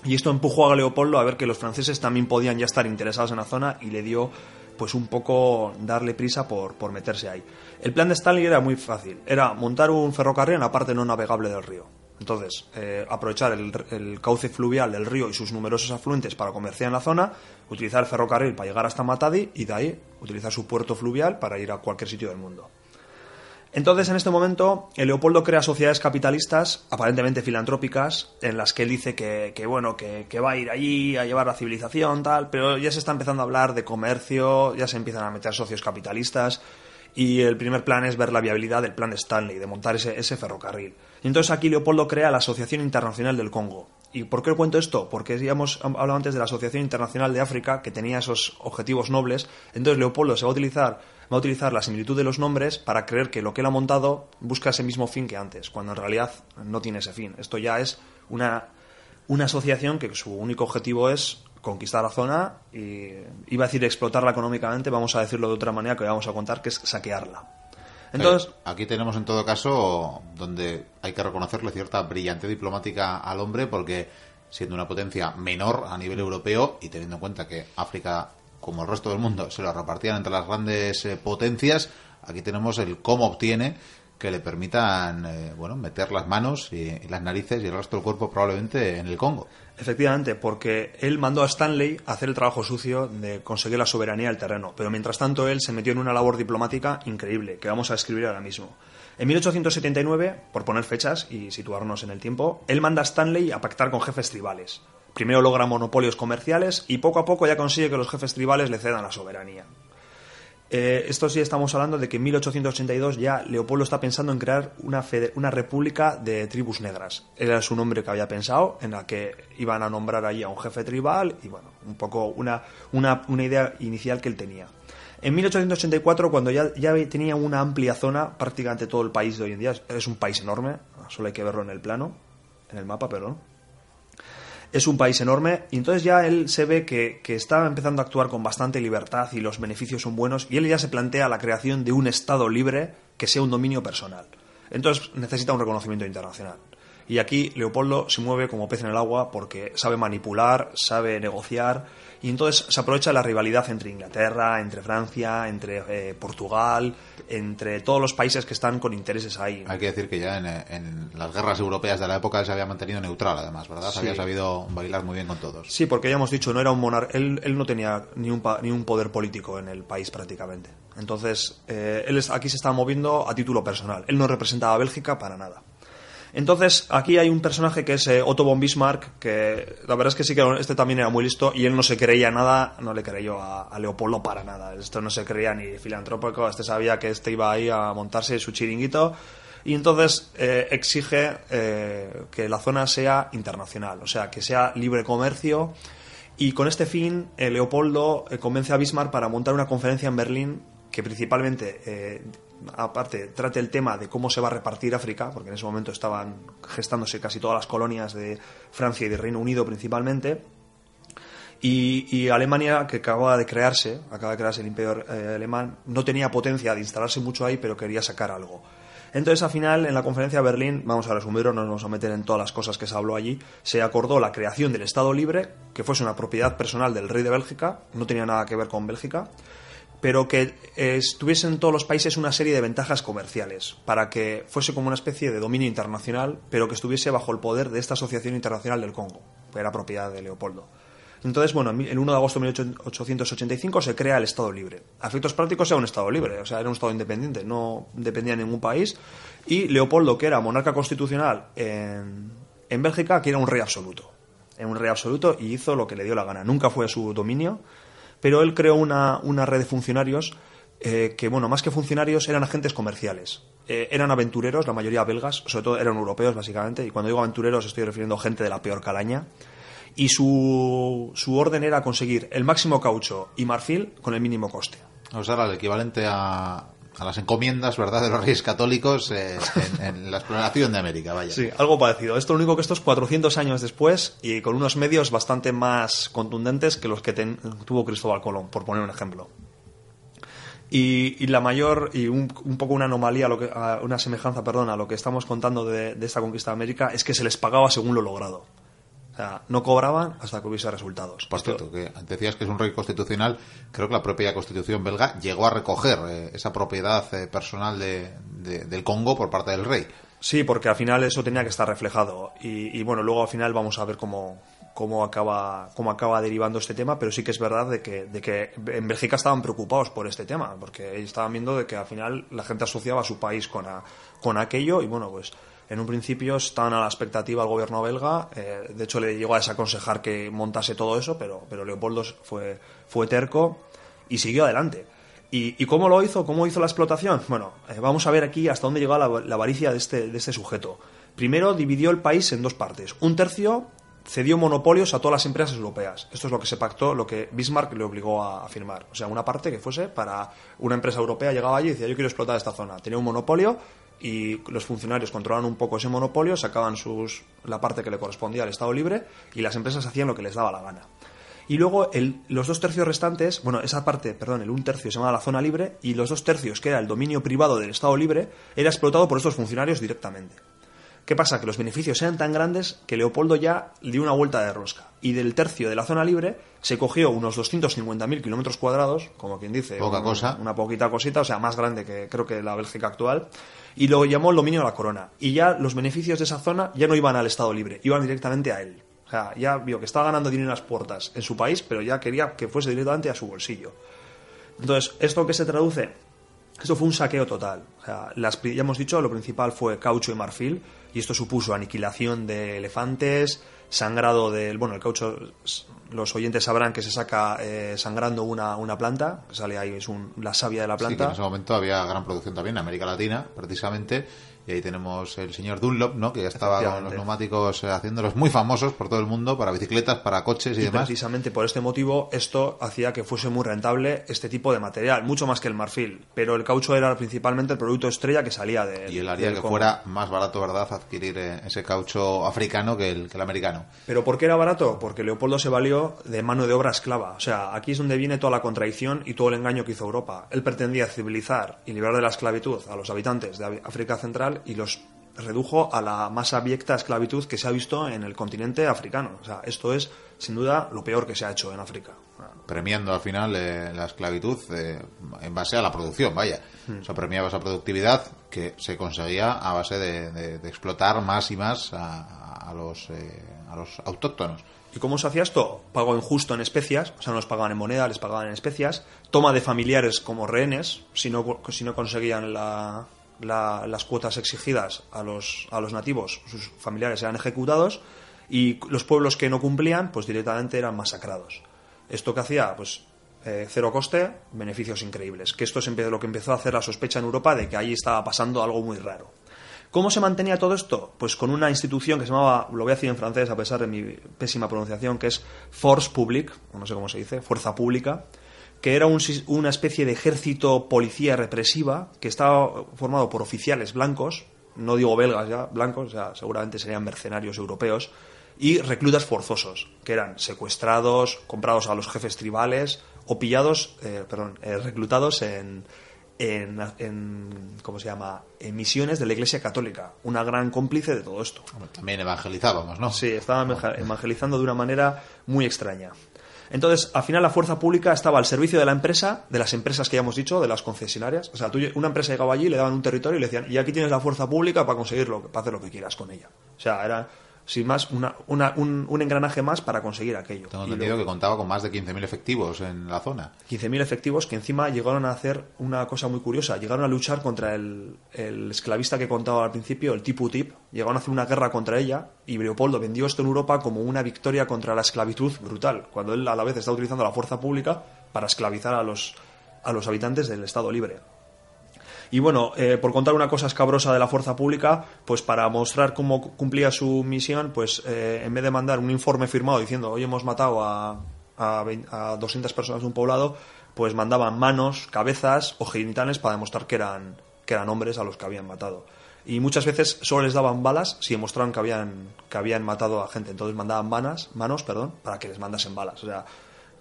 Y esto empujó a Leopoldo a ver que los franceses también podían ya estar interesados en la zona y le dio pues un poco darle prisa por, meterse ahí. El plan de Stanley era muy fácil, era montar un ferrocarril en la parte no navegable del río. Entonces, eh, aprovechar el, cauce fluvial del río y sus numerosos afluentes para comerciar en la zona, utilizar el ferrocarril para llegar hasta Matadi y de ahí utilizar su puerto fluvial para ir a cualquier sitio del mundo. Entonces, en este momento, Leopoldo crea sociedades capitalistas, aparentemente filantrópicas, en las que él dice que, bueno, que, va a ir allí a llevar la civilización, tal, pero ya se está empezando a hablar de comercio, ya se empiezan a meter socios capitalistas, y el primer plan es ver la viabilidad del plan de Stanley, de montar ese, ese ferrocarril. Y entonces aquí Leopoldo crea la Asociación Internacional del Congo. ¿Y por qué cuento esto? Porque ya hemos hablado antes de la Asociación Internacional de África, que tenía esos objetivos nobles. Entonces Leopoldo se va a utilizar, va a utilizar la similitud de los nombres para creer que lo que él ha montado busca ese mismo fin que antes, cuando en realidad no tiene ese fin. Esto ya es una, una asociación que su único objetivo es conquistar la zona y iba a decir explotarla económicamente, vamos a decirlo de otra manera que vamos a contar, que es saquearla. Entonces, aquí tenemos en todo caso donde hay que reconocerle cierta brillante diplomática al hombre porque siendo una potencia menor a nivel europeo y teniendo en cuenta que África, como el resto del mundo, se lo repartían entre las grandes eh, potencias, aquí tenemos el cómo obtiene que le permitan eh, bueno meter las manos y, las narices y el resto del cuerpo probablemente en el Congo. Efectivamente, porque él mandó a Stanley a hacer el trabajo sucio de conseguir la soberanía del terreno, pero mientras tanto él se metió en una labor diplomática increíble, que vamos a escribir ahora mismo. En 1879, por poner fechas y situarnos en el tiempo, él manda a Stanley a pactar con jefes tribales. Primero logra monopolios comerciales y poco a poco ya consigue que los jefes tribales le cedan la soberanía. Eh, esto sí estamos hablando de que en 1882 ya Leopoldo está pensando en crear una, una república de tribus negras. Era su nombre que había pensado, en la que iban a nombrar allí a un jefe tribal y bueno, un poco una, una, una idea inicial que él tenía. En 1884, cuando ya, ya tenía una amplia zona, prácticamente todo el país de hoy en día, es un país enorme, solo hay que verlo en el plano, en el mapa, perdón es un país enorme y entonces ya él se ve que, que, está empezando a actuar con bastante libertad y los beneficios son buenos y él ya se plantea la creación de un Estado libre que sea un dominio personal. Entonces necesita un reconocimiento internacional. Y aquí Leopoldo se mueve como pez en el agua porque sabe manipular, sabe negociar y entonces se aprovecha la rivalidad entre Inglaterra, entre Francia, entre eh, Portugal, entre todos los países que están con intereses ahí. Hay que decir que ya en, las guerras europeas de la época se había mantenido neutral, además, ¿verdad? Se había sabido bailar muy bien con todos. Sí, porque ya hemos dicho, no era un monarca, él, no tenía ni un, ni un poder político en el país prácticamente. Entonces, eh, él aquí se está moviendo a título personal. Él no representaba a Bélgica para nada. Entonces, aquí hay un personaje que es eh, Otto von Bismarck, que la verdad es que sí que este también era muy listo y él no se creía nada, no le creyó a, Leopoldo para nada. Esto no se creía ni filantrópico, este sabía que este iba ahí a montarse su chiringuito y entonces eh, exige eh, que la zona sea internacional, o sea, que sea libre comercio. Y con este fin, Leopoldo convence a Bismarck para montar una conferencia en Berlín que principalmente aparte trate el tema de cómo se va a repartir África, porque en ese momento estaban gestándose casi todas las colonias de Francia y de Reino Unido principalmente. Y, Alemania, que acaba de crearse, acaba de crearse el imperio eh, alemán, no tenía potencia de instalarse mucho ahí, pero quería sacar algo. Entonces, al final, en la conferencia de Berlín, vamos a resumirlo, no nos vamos a meter en todas las cosas que se habló allí, se acordó la creación del Estado libre, que fuese una propiedad personal del rey de Bélgica, no tenía nada que ver con Bélgica, pero que estuviesen todos los países una serie de ventajas comerciales, para que fuese como una especie de dominio internacional, pero que estuviese bajo el poder de esta Asociación Internacional del Congo, que era propiedad de Leopoldo. Entonces, bueno, el 1 de agosto de 1885 se crea el Estado Libre. A efectos prácticos era un Estado libre, o sea, era un Estado independiente, no dependía de ningún país. Y Leopoldo, que era monarca constitucional en, en Bélgica, que era un rey absoluto. en un rey absoluto y hizo lo que le dio la gana. Nunca fue a su dominio, pero él creó una, una red de funcionarios eh, que, bueno, más que funcionarios eran agentes comerciales. Eh, eran aventureros, la mayoría belgas, sobre todo eran europeos básicamente, y cuando digo aventureros estoy refiriendo a gente de la peor calaña. Y su, su orden era conseguir el máximo caucho y marfil con el mínimo coste. O sea, era el equivalente a, a las encomiendas, ¿verdad?, de los reyes católicos eh, en, la exploración de América, vaya. Sí, algo parecido. Esto lo único que esto es 400 años después y con unos medios bastante más contundentes que los que tuvo Cristóbal Colón, por poner un ejemplo. Y, la mayor, y un, poco una anomalía, una semejanza, perdón, a lo que estamos contando de, de esta conquista de América, es que se les pagaba según lo logrado. O sea, no cobraban hasta que hubiese resultados. Por cierto, que decías que es un rey constitucional, creo que la propia constitución belga llegó a recoger eh, esa propiedad eh, personal de, de, del Congo por parte del rey. Sí, porque al final eso tenía que estar reflejado. Y, y bueno, luego al final vamos a ver cómo, cómo acaba, cómo acaba derivando este tema, pero sí que es verdad de que, de que en Bélgica estaban preocupados por este tema, porque estaban viendo de que al final la gente asociaba a su país con, a, con aquello y bueno, pues en un principio estaban a la expectativa al gobierno belga, eh, de hecho le llegó a desaconsejar que montase todo eso, pero, pero Leopoldo fue, fue terco y siguió adelante. ¿Y, ¿Y, cómo lo hizo? ¿Cómo hizo la explotación? Bueno, eh, vamos a ver aquí hasta dónde llegó la, avaricia de este, de este sujeto. Primero dividió el país en dos partes. Un tercio cedió monopolios a todas las empresas europeas. Esto es lo que se pactó, lo que Bismarck le obligó a, a, firmar. O sea, una parte que fuese para una empresa europea llegaba allí y decía yo quiero explotar esta zona. Tenía un monopolio y los funcionarios controlaban un poco ese monopolio, sacaban sus, la parte que le correspondía al Estado libre y las empresas hacían lo que les daba la gana. Y luego el, los dos tercios restantes, bueno, esa parte, perdón, el un tercio se llamaba la zona libre y los dos tercios, que era el dominio privado del Estado libre, era explotado por estos funcionarios directamente. ¿Qué pasa? Que los beneficios eran tan grandes que Leopoldo ya dio una vuelta de rosca. Y del tercio de la zona libre se cogió unos 250.000 kilómetros cuadrados, como quien dice. Poca cosa. Una poquita cosita, o sea, más grande que creo que la Bélgica actual. Y lo llamó el dominio de la corona. Y ya los beneficios de esa zona ya no iban al Estado libre, iban directamente a él. O sea, ya vio que estaba ganando dinero en las puertas en su país, pero ya quería que fuese directamente a su bolsillo. Entonces, ¿esto qué se traduce? Esto fue un saqueo total. O sea, las, ya hemos dicho, lo principal fue caucho y marfil, y esto supuso aniquilación de elefantes, sangrado del. Bueno, el caucho, los oyentes sabrán que se saca eh, sangrando una, una, planta, que sale ahí, es un, la savia de la planta. Sí, que en ese momento había gran producción también en América Latina, precisamente y ahí tenemos el señor Dunlop, ¿no? Que ya estaba con los neumáticos eh, haciéndolos muy famosos por todo el mundo, para bicicletas, para coches y, y demás. Precisamente por este motivo, esto hacía que fuese muy rentable este tipo de material, mucho más que el marfil. Pero el caucho era principalmente el producto estrella que salía de. Y él haría que Congo. fuera más barato, ¿verdad?, adquirir eh, ese caucho africano que el, que el americano. ¿Pero por qué era barato? Porque Leopoldo se valió de mano de obra esclava. O sea, aquí es donde viene toda la contradicción y todo el engaño que hizo Europa. Él pretendía civilizar y liberar de la esclavitud a los habitantes de África Central y los redujo a la más abyecta esclavitud que se ha visto en el continente africano. O sea, esto es, sin duda, lo peor que se ha hecho en África. Premiando al final eh, la esclavitud eh, en base a la producción, vaya. Hmm. O sea, premiaba esa productividad que se conseguía a base de, de, de explotar más y más a, a los, eh, a los autóctonos. ¿Y cómo se hacía esto? Pago injusto en especias, o sea, no les pagaban en moneda, les pagaban en especias. Toma de familiares como rehenes, si no, si no conseguían la, la, las cuotas exigidas a los, a los nativos, sus familiares eran ejecutados y los pueblos que no cumplían, pues directamente eran masacrados. ¿Esto que hacía? Pues eh, cero coste, beneficios increíbles. Que esto es lo que empezó a hacer la sospecha en Europa de que ahí estaba pasando algo muy raro. ¿Cómo se mantenía todo esto? Pues con una institución que se llamaba, lo voy a decir en francés a pesar de mi pésima pronunciación, que es Force Publique, no sé cómo se dice, Fuerza Pública, que era un, una especie de ejército policía represiva que estaba formado por oficiales blancos, no digo belgas ya, blancos, o sea, seguramente serían mercenarios europeos, y reclutas forzosos, que eran secuestrados, comprados a los jefes tribales o pillados, eh, perdón, eh, reclutados en, en, en, ¿cómo se llama? En misiones de la Iglesia Católica, una gran cómplice de todo esto. También evangelizábamos, ¿no? Sí, estaban evangelizando de una manera muy extraña. Entonces, al final la fuerza pública estaba al servicio de la empresa, de las empresas que ya hemos dicho, de las concesionarias. O sea, tú, una empresa llegaba allí, le daban un territorio y le decían, y aquí tienes la fuerza pública para conseguirlo, para hacer lo que quieras con ella. O sea, era sin más, una, una- un, un engranaje más para conseguir aquello. Tengo entendido que contaba con más de 15.000 efectivos en la zona. 15.000 efectivos que encima llegaron a hacer una cosa muy curiosa. Llegaron a luchar contra el, el esclavista que contaba al principio, el Tipu Tip. Llegaron a hacer una guerra contra ella y Leopoldo vendió esto en Europa como una victoria contra la esclavitud brutal, cuando él a la vez está utilizando la fuerza pública para esclavizar a los, a los habitantes del Estado libre. Y bueno, eh, por contar una cosa escabrosa de la fuerza pública, pues para mostrar cómo cu- cumplía su misión, pues eh, en vez de mandar un informe firmado diciendo hoy hemos matado a, a, 20 a 200 personas de un poblado, pues mandaban manos, cabezas o genitales para demostrar que eran, que eran hombres a los que habían matado. Y muchas veces solo les daban balas si demostraban que habían, que habían matado a gente. Entonces mandaban manas, manos perdón, para que les mandasen balas. O sea,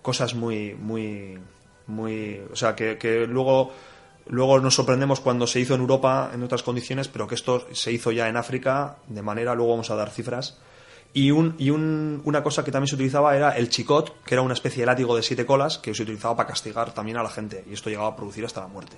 cosas muy, muy, muy. O sea, que, que luego Luego nos sorprendemos cuando se hizo en Europa en otras condiciones, pero que esto se hizo ya en África de manera, luego vamos a dar cifras. Y, un, y un- una cosa que también se utilizaba era el chicot, que era una especie de látigo de siete colas que se utilizaba para castigar también a la gente. Y esto llegaba a producir hasta la muerte.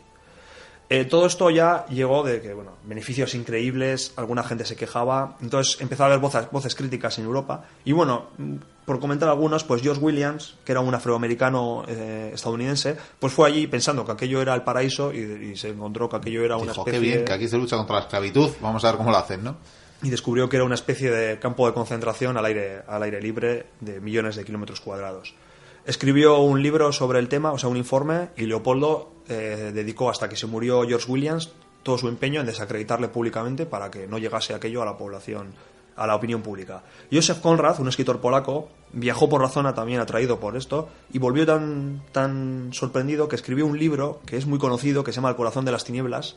Eh, todo esto ya llegó de que, bueno, beneficios increíbles, alguna gente se quejaba, entonces empezó a haber voces, voces críticas en Europa. Y bueno, mm, por comentar algunos, pues George Williams, que era un afroamericano eh, estadounidense, pues fue allí pensando que aquello era el paraíso y, y se encontró que aquello era una Dijo, especie qué bien, que aquí se lucha contra la esclavitud, vamos a ver cómo lo hacen, ¿no? y descubrió que era una especie de campo de concentración al aire, al aire libre de millones de kilómetros cuadrados. Escribió un libro sobre el tema, o sea, un informe, y Leopoldo eh, dedicó hasta que se murió George Williams todo su empeño en desacreditarle públicamente para que no llegase aquello a la población, a la opinión pública. Joseph Conrad, un escritor polaco, viajó por la zona también atraído por esto y volvió tan, tan sorprendido que escribió un libro que es muy conocido, que se llama El corazón de las tinieblas,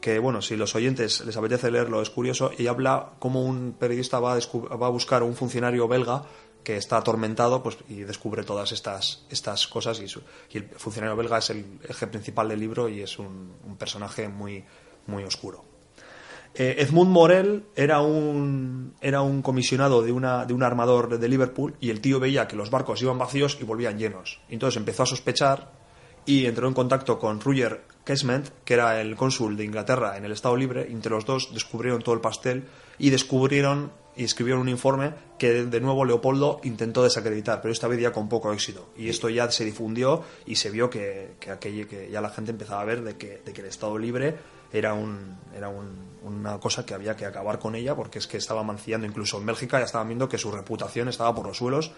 que bueno, si los oyentes les apetece leerlo es curioso, y habla cómo un periodista va a, va a buscar a un funcionario belga que está atormentado pues, y descubre todas estas, estas cosas y, su- y el funcionario belga es el eje principal del libro y es un, un personaje muy, muy oscuro. Eh, Edmund Morel era un, era un comisionado de, una, de un armador de Liverpool y el tío veía que los barcos iban vacíos y volvían llenos. Entonces empezó a sospechar y entró en contacto con Roger Casement, que era el cónsul de Inglaterra en el Estado Libre. y Entre los dos descubrieron todo el pastel y descubrieron y escribieron un informe que de nuevo Leopoldo intentó desacreditar, pero esta vez ya con poco éxito. Y esto ya se difundió y se vio que, que, aquello, que ya la gente empezaba a ver de que, de que el Estado Libre era, un, era un- una cosa que había que acabar con ella porque es que estaba mancillando. Incluso en Bélgica ya estaban viendo que su reputación estaba por los suelos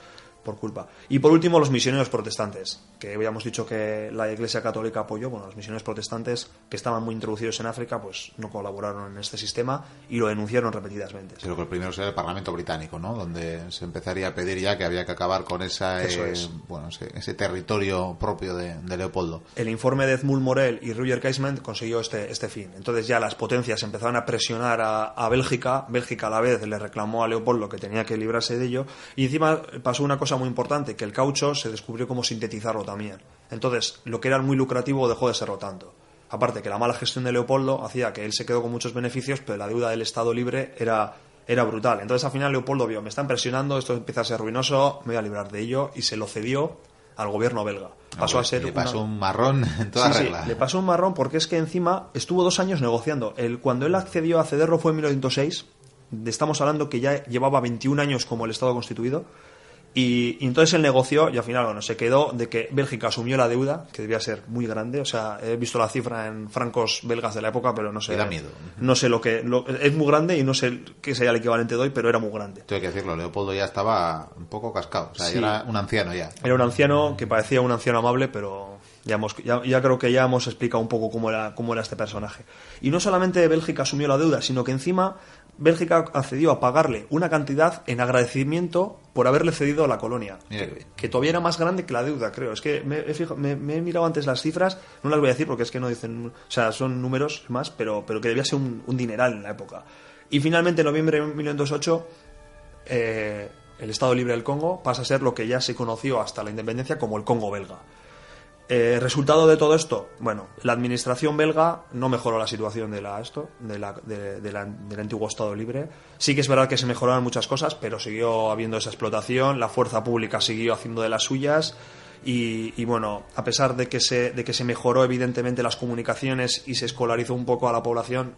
por culpa. Y por último, los misioneros protestantes, que habíamos dicho que la Iglesia Católica apoyó, bueno, los misioneros protestantes que estaban muy introducidos en África, pues no colaboraron en este sistema y lo denunciaron repetidas veces. Creo que el primero sería el Parlamento británico, ¿no? Donde se empezaría a pedir ya que había que acabar con esa, eh, es. bueno, ese, ese territorio propio de, de Leopoldo. El informe de Edmund Morel y Roger Casement consiguió este, este fin. Entonces ya las potencias empezaron a presionar a, a Bélgica. Bélgica a la vez le reclamó a Leopoldo que tenía que librarse de ello. Y encima pasó una cosa muy importante, que el caucho se descubrió cómo sintetizarlo también. Entonces lo que era muy lucrativo dejó de serlo tanto. Aparte que la mala gestión de Leopoldo hacía que él se quedó con muchos beneficios, pero la deuda del Estado libre era, era brutal. Entonces al final Leopoldo vio, me están presionando, esto empieza a ser ruinoso, me voy a librar de ello, y se lo cedió al gobierno belga. Pasó a ser Le una- pasó un marrón en toda Sí, sí, regla. le pasó un marrón porque es que encima estuvo dos años negociando. El, cuando él accedió a cederlo fue en 1906. Estamos hablando que ya llevaba 21 años como el Estado constituido. Y, y entonces él negoció y al final, bueno, se quedó de que Bélgica asumió la deuda, que debía ser muy grande. O sea, he visto la cifra en francos belgas de la época, pero no sé. Da miedo. No sé lo que. lo- es muy grande y no sé qué sería el equivalente de hoy, pero era muy grande. Tengo que decirlo, Leopoldo ya estaba un poco cascado. O sea, Sí. era un anciano ya. Era un anciano que parecía un anciano amable, pero ya, hemos, ya, ya creo que ya hemos explicado un poco cómo era, cómo era este personaje. Y no solamente Bélgica asumió la deuda, sino que encima Bélgica accedió a pagarle una cantidad en agradecimiento por haberle cedido la colonia, que, todavía era más grande que la deuda, creo. Es que me he, me- me he mirado antes las cifras, no las voy a decir porque es que no dicen, o sea, son números más, pero, pero que debía ser un, un dineral en la época. Y finalmente, en noviembre de 1908, eh, el Estado Libre del Congo pasa a ser lo que ya se conoció hasta la independencia como el Congo belga. Eh, resultado de todo esto, bueno, la administración belga no mejoró la situación de la esto, de la- de- de la- del antiguo Estado Libre. Sí que es verdad que se mejoraron muchas cosas, pero siguió habiendo esa explotación, la fuerza pública siguió haciendo de las suyas. Y, bueno, a pesar de que, se, de que se mejoró evidentemente las comunicaciones y se escolarizó un poco a la población,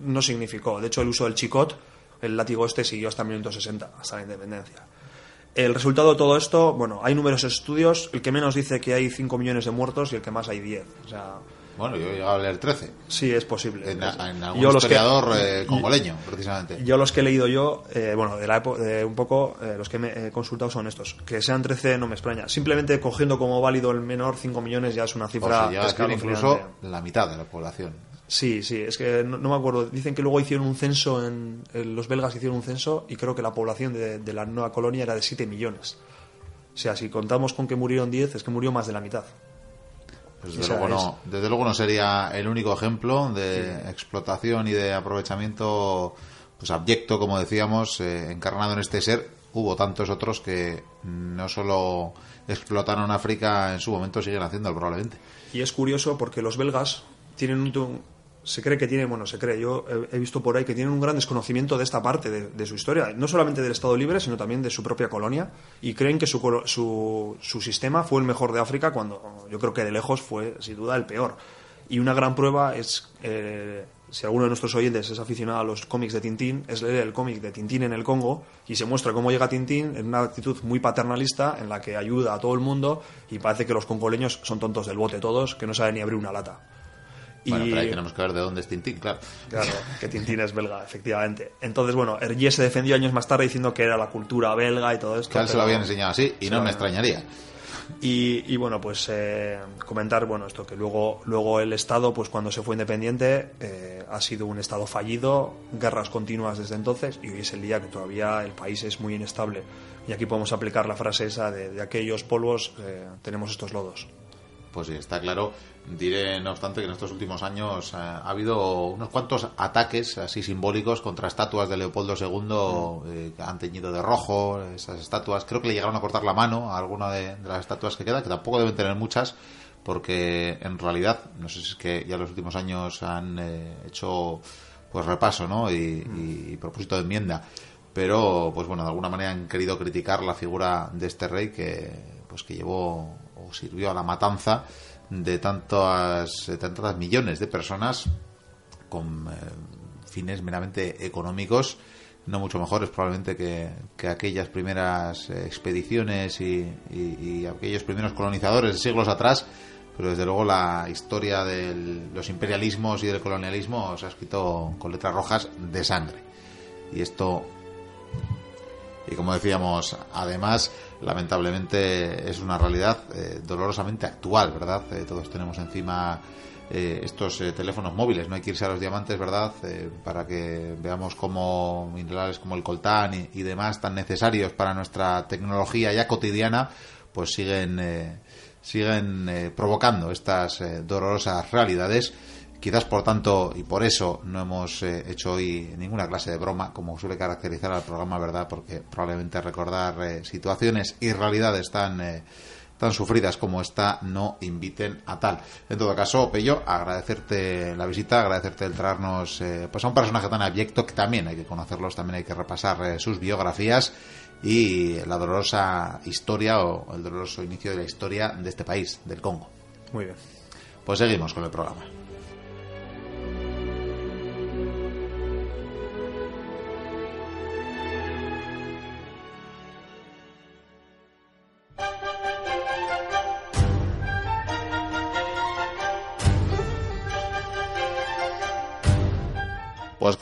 no significó. De hecho, el uso del chicot El látigo este siguió hasta 1960, hasta la independencia. El resultado de todo esto, bueno, hay numerosos estudios, el que menos dice que hay 5 millones de muertos y el que más hay 10. O sea, bueno, yo he llegado a leer 13. Sí, es posible. En, algún yo historiador que, eh, congoleño, precisamente. Yo los que he leído yo, eh, bueno, de, la de un poco, eh, los que me he consultado son estos. Que sean 13 no me extraña. Simplemente cogiendo como válido el menor 5 millones ya es una cifra... O incluso la mitad de la población. Sí, sí, es que no, me acuerdo. Dicen que luego hicieron un censo, en, los belgas hicieron un censo y creo que la población de, de, la nueva colonia era de 7 millones. O sea, si contamos con que murieron 10, es que murió más de la mitad. Pues desde, luego no, desde luego no sería el único ejemplo de explotación y de aprovechamiento pues abyecto, como decíamos, eh, encarnado en este ser. Hubo tantos otros que no solo explotaron África en su momento, siguen haciéndolo probablemente. Y es curioso porque los belgas tienen un, se cree que tiene, bueno, se cree, yo he, visto por ahí que tienen un gran desconocimiento de esta parte de, su historia, no solamente del Estado Libre, sino también de su propia colonia, y creen que su, su, sistema fue el mejor de África cuando yo creo que de lejos fue, sin duda, el peor. Y una gran prueba es, eh, si alguno de nuestros oyentes es aficionado a los cómics de Tintín, es leer el cómic de Tintín en el Congo y se muestra cómo llega Tintín en una actitud muy paternalista en la que ayuda a todo el mundo y parece que los congoleños son tontos del bote todos, que no saben ni abrir una lata. Bueno, pero ahí tenemos que ver de dónde es Tintín, claro. Claro, que Tintín es belga, efectivamente. Entonces, bueno, Hergé se defendió años más tarde diciendo que era la cultura belga y todo esto. Que él se lo habían enseñado así y no me extrañaría. Y, bueno, pues eh, comentar, bueno, esto que luego, luego el Estado, pues cuando se fue independiente, eh, ha sido un Estado fallido, guerras continuas desde entonces, y hoy es el día que todavía el país es muy inestable. Y aquí podemos aplicar la frase esa de, aquellos polvos eh, tenemos estos lodos. Pues sí, está claro. Diré, no obstante, que en estos últimos años eh, ha habido unos cuantos ataques así simbólicos contra estatuas de Leopoldo II eh, que han teñido de rojo esas estatuas. Creo que le llegaron a cortar la mano a alguna de, las estatuas que quedan, que tampoco deben tener muchas, porque en realidad, no sé si es que ya en los últimos años han eh, hecho pues repaso ¿no? y, y propósito de enmienda pero pues bueno de alguna manera han querido criticar la figura de este rey que pues que llevó sirvió a la matanza de tantas, tantas millones de personas con eh, fines meramente económicos, no mucho mejores probablemente que, aquellas primeras expediciones y, aquellos primeros colonizadores de siglos atrás, pero desde luego la historia de los imperialismos y del colonialismo se ha escrito con letras rojas de sangre. Y esto, y como decíamos, además lamentablemente es una realidad eh, dolorosamente actual, ¿verdad? Eh, todos tenemos encima eh, estos teléfonos móviles, no hay que irse a los diamantes, ¿verdad? para que veamos cómo minerales como el coltán y, demás tan necesarios para nuestra tecnología ya cotidiana, pues siguen, siguen provocando estas dolorosas realidades Quizás por tanto y por eso no hemos eh, hecho hoy ninguna clase de broma, como suele caracterizar al programa, ¿verdad? Porque probablemente recordar eh, situaciones y realidades tan, eh, tan sufridas como esta no inviten a tal. En todo caso, Pello, agradecerte la visita, agradecerte el traernos pues a un personaje tan abyecto que también hay que conocerlos, también hay que repasar sus biografías y la dolorosa historia o el doloroso inicio de la historia de este país, del Congo. Muy bien. Pues seguimos con el programa.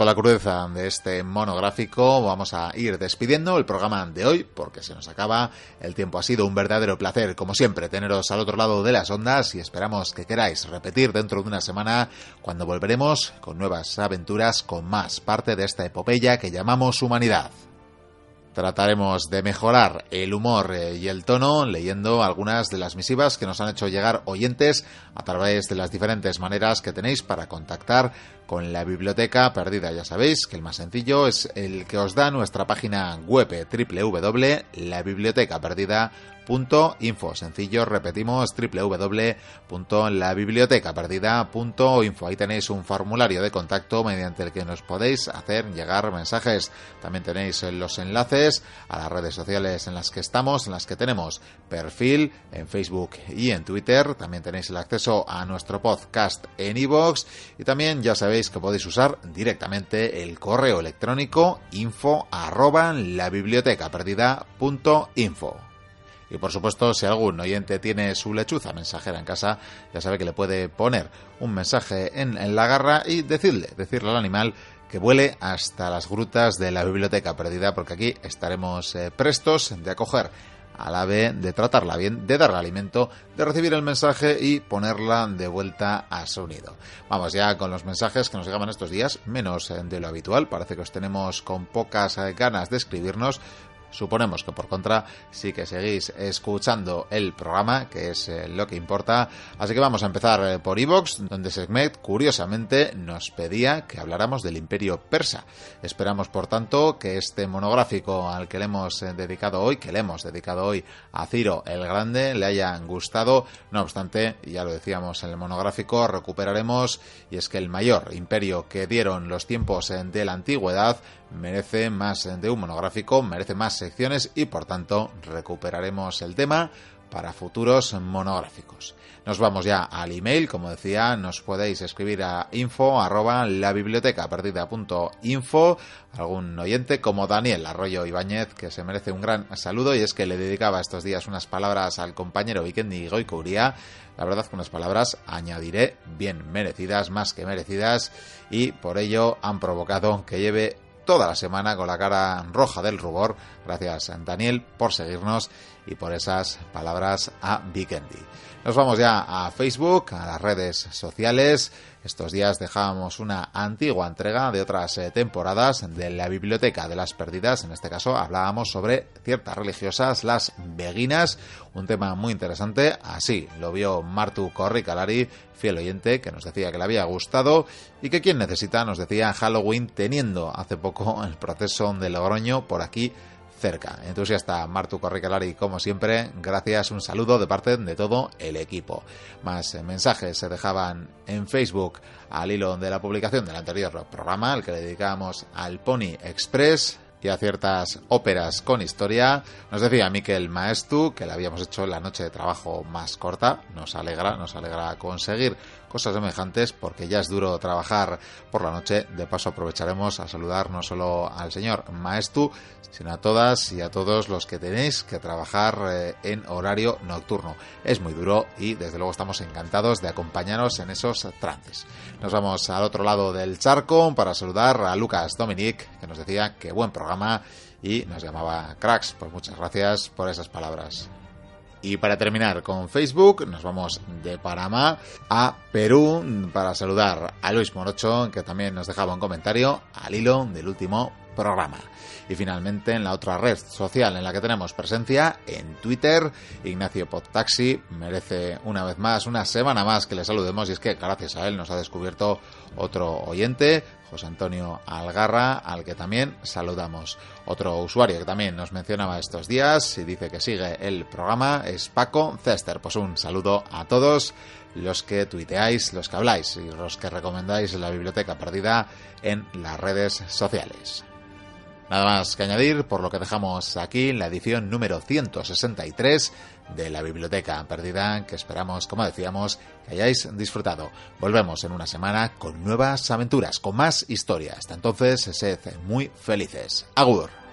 La crudeza de este monográfico vamos a ir despidiendo el programa de hoy porque se nos acaba. El tiempo ha sido un verdadero placer, como siempre, teneros al otro lado de las ondas y esperamos que queráis repetir dentro de una semana cuando volveremos con nuevas aventuras, con más parte de esta epopeya que llamamos humanidad. Trataremos de mejorar el humor eh, y el tono leyendo algunas de las misivas que nos han hecho llegar oyentes a través de las diferentes maneras que tenéis para contactar con la biblioteca perdida. Ya sabéis que el más sencillo es el que os da nuestra página web eh, www.labibliotecaperdida.com Info. Sencillo, repetimos www.labibliotecaperdida.info. Ahí tenéis un formulario de contacto mediante el que nos podéis hacer llegar mensajes. También tenéis los enlaces a las redes sociales en las que estamos, en las que tenemos perfil en Facebook y en Twitter. También tenéis el acceso a nuestro podcast en iVoox y también ya sabéis que podéis usar directamente el correo electrónico info arroba la biblioteca y por supuesto, si algún oyente tiene su lechuza mensajera en casa, ya sabe que le puede poner un mensaje en, la garra y decirle, decirle al animal que vuele hasta las grutas de la biblioteca perdida, porque aquí estaremos eh, prestos de acoger al ave, de tratarla bien, de darle alimento, de recibir el mensaje y ponerla de vuelta a su nido. Vamos ya con los mensajes que nos llegaban estos días, menos eh, de lo habitual. Parece que os tenemos con pocas eh, ganas de escribirnos, Suponemos que por contra sí que seguís escuchando el programa, que es eh, lo que importa. Así que vamos a empezar eh, por Evox, donde Segmet curiosamente nos pedía que habláramos del imperio persa. Esperamos por tanto que este monográfico al que le hemos eh, dedicado hoy, que le hemos dedicado hoy a Ciro el Grande, le haya gustado. No obstante, ya lo decíamos en el monográfico, recuperaremos, y es que el mayor imperio que dieron los tiempos de la antigüedad merece más de un monográfico, merece más secciones y por tanto recuperaremos el tema para futuros monográficos. Nos vamos ya al email, como decía, nos podéis escribir a info arroba la biblioteca perdida punto info, algún oyente como Daniel Arroyo Ibáñez, que se merece un gran saludo y es que le dedicaba estos días unas palabras al compañero Vikendi Goicuria, la verdad que unas palabras añadiré bien merecidas, más que merecidas y por ello han provocado que lleve toda la semana con la cara roja del rubor. Gracias, Daniel, por seguirnos y por esas palabras a Vikendi. Nos vamos ya a Facebook, a las redes sociales. Estos días dejábamos una antigua entrega de otras eh, temporadas de la Biblioteca de las Perdidas. En este caso hablábamos sobre ciertas religiosas, las beguinas, un tema muy interesante. Así lo vio Martu Corri Calari, fiel oyente, que nos decía que le había gustado y que quien necesita, nos decía Halloween, teniendo hace poco el proceso de Logroño por aquí cerca. Entusiasta Martu Corriquelari, como siempre, gracias, un saludo de parte de todo el equipo. Más mensajes se dejaban en Facebook al hilo de la publicación del anterior programa, al que le dedicamos al Pony Express y a ciertas óperas con historia. Nos decía Miquel Maestu que le habíamos hecho la noche de trabajo más corta. Nos alegra, nos alegra conseguir cosas semejantes porque ya es duro trabajar por la noche. De paso aprovecharemos a saludar no solo al señor Maestu, sino a todas y a todos los que tenéis que trabajar eh, en horario nocturno. Es muy duro y desde luego estamos encantados de acompañaros en esos trances. Nos vamos al otro lado del charco para saludar a Lucas Dominic, que nos decía que buen programa y nos llamaba cracks. Pues muchas gracias por esas palabras. Y para terminar con Facebook, nos vamos de Panamá a Perú para saludar a Luis Morocho, que también nos dejaba un comentario al hilo del último programa. Y finalmente, en la otra red social en la que tenemos presencia, en Twitter, Ignacio Podtaxi merece una vez más, una semana más que le saludemos y es que gracias a él nos ha descubierto otro oyente, José Antonio Algarra, al que también saludamos. Otro usuario que también nos mencionaba estos días y dice que sigue el programa es Paco Cester. Pues un saludo a todos los que tuiteáis, los que habláis y los que recomendáis la biblioteca perdida en las redes sociales. Nada más que añadir, por lo que dejamos aquí la edición número 163 de la Biblioteca Perdida, que esperamos, como decíamos, que hayáis disfrutado. Volvemos en una semana con nuevas aventuras, con más historia. Hasta entonces, sed muy felices. Agur.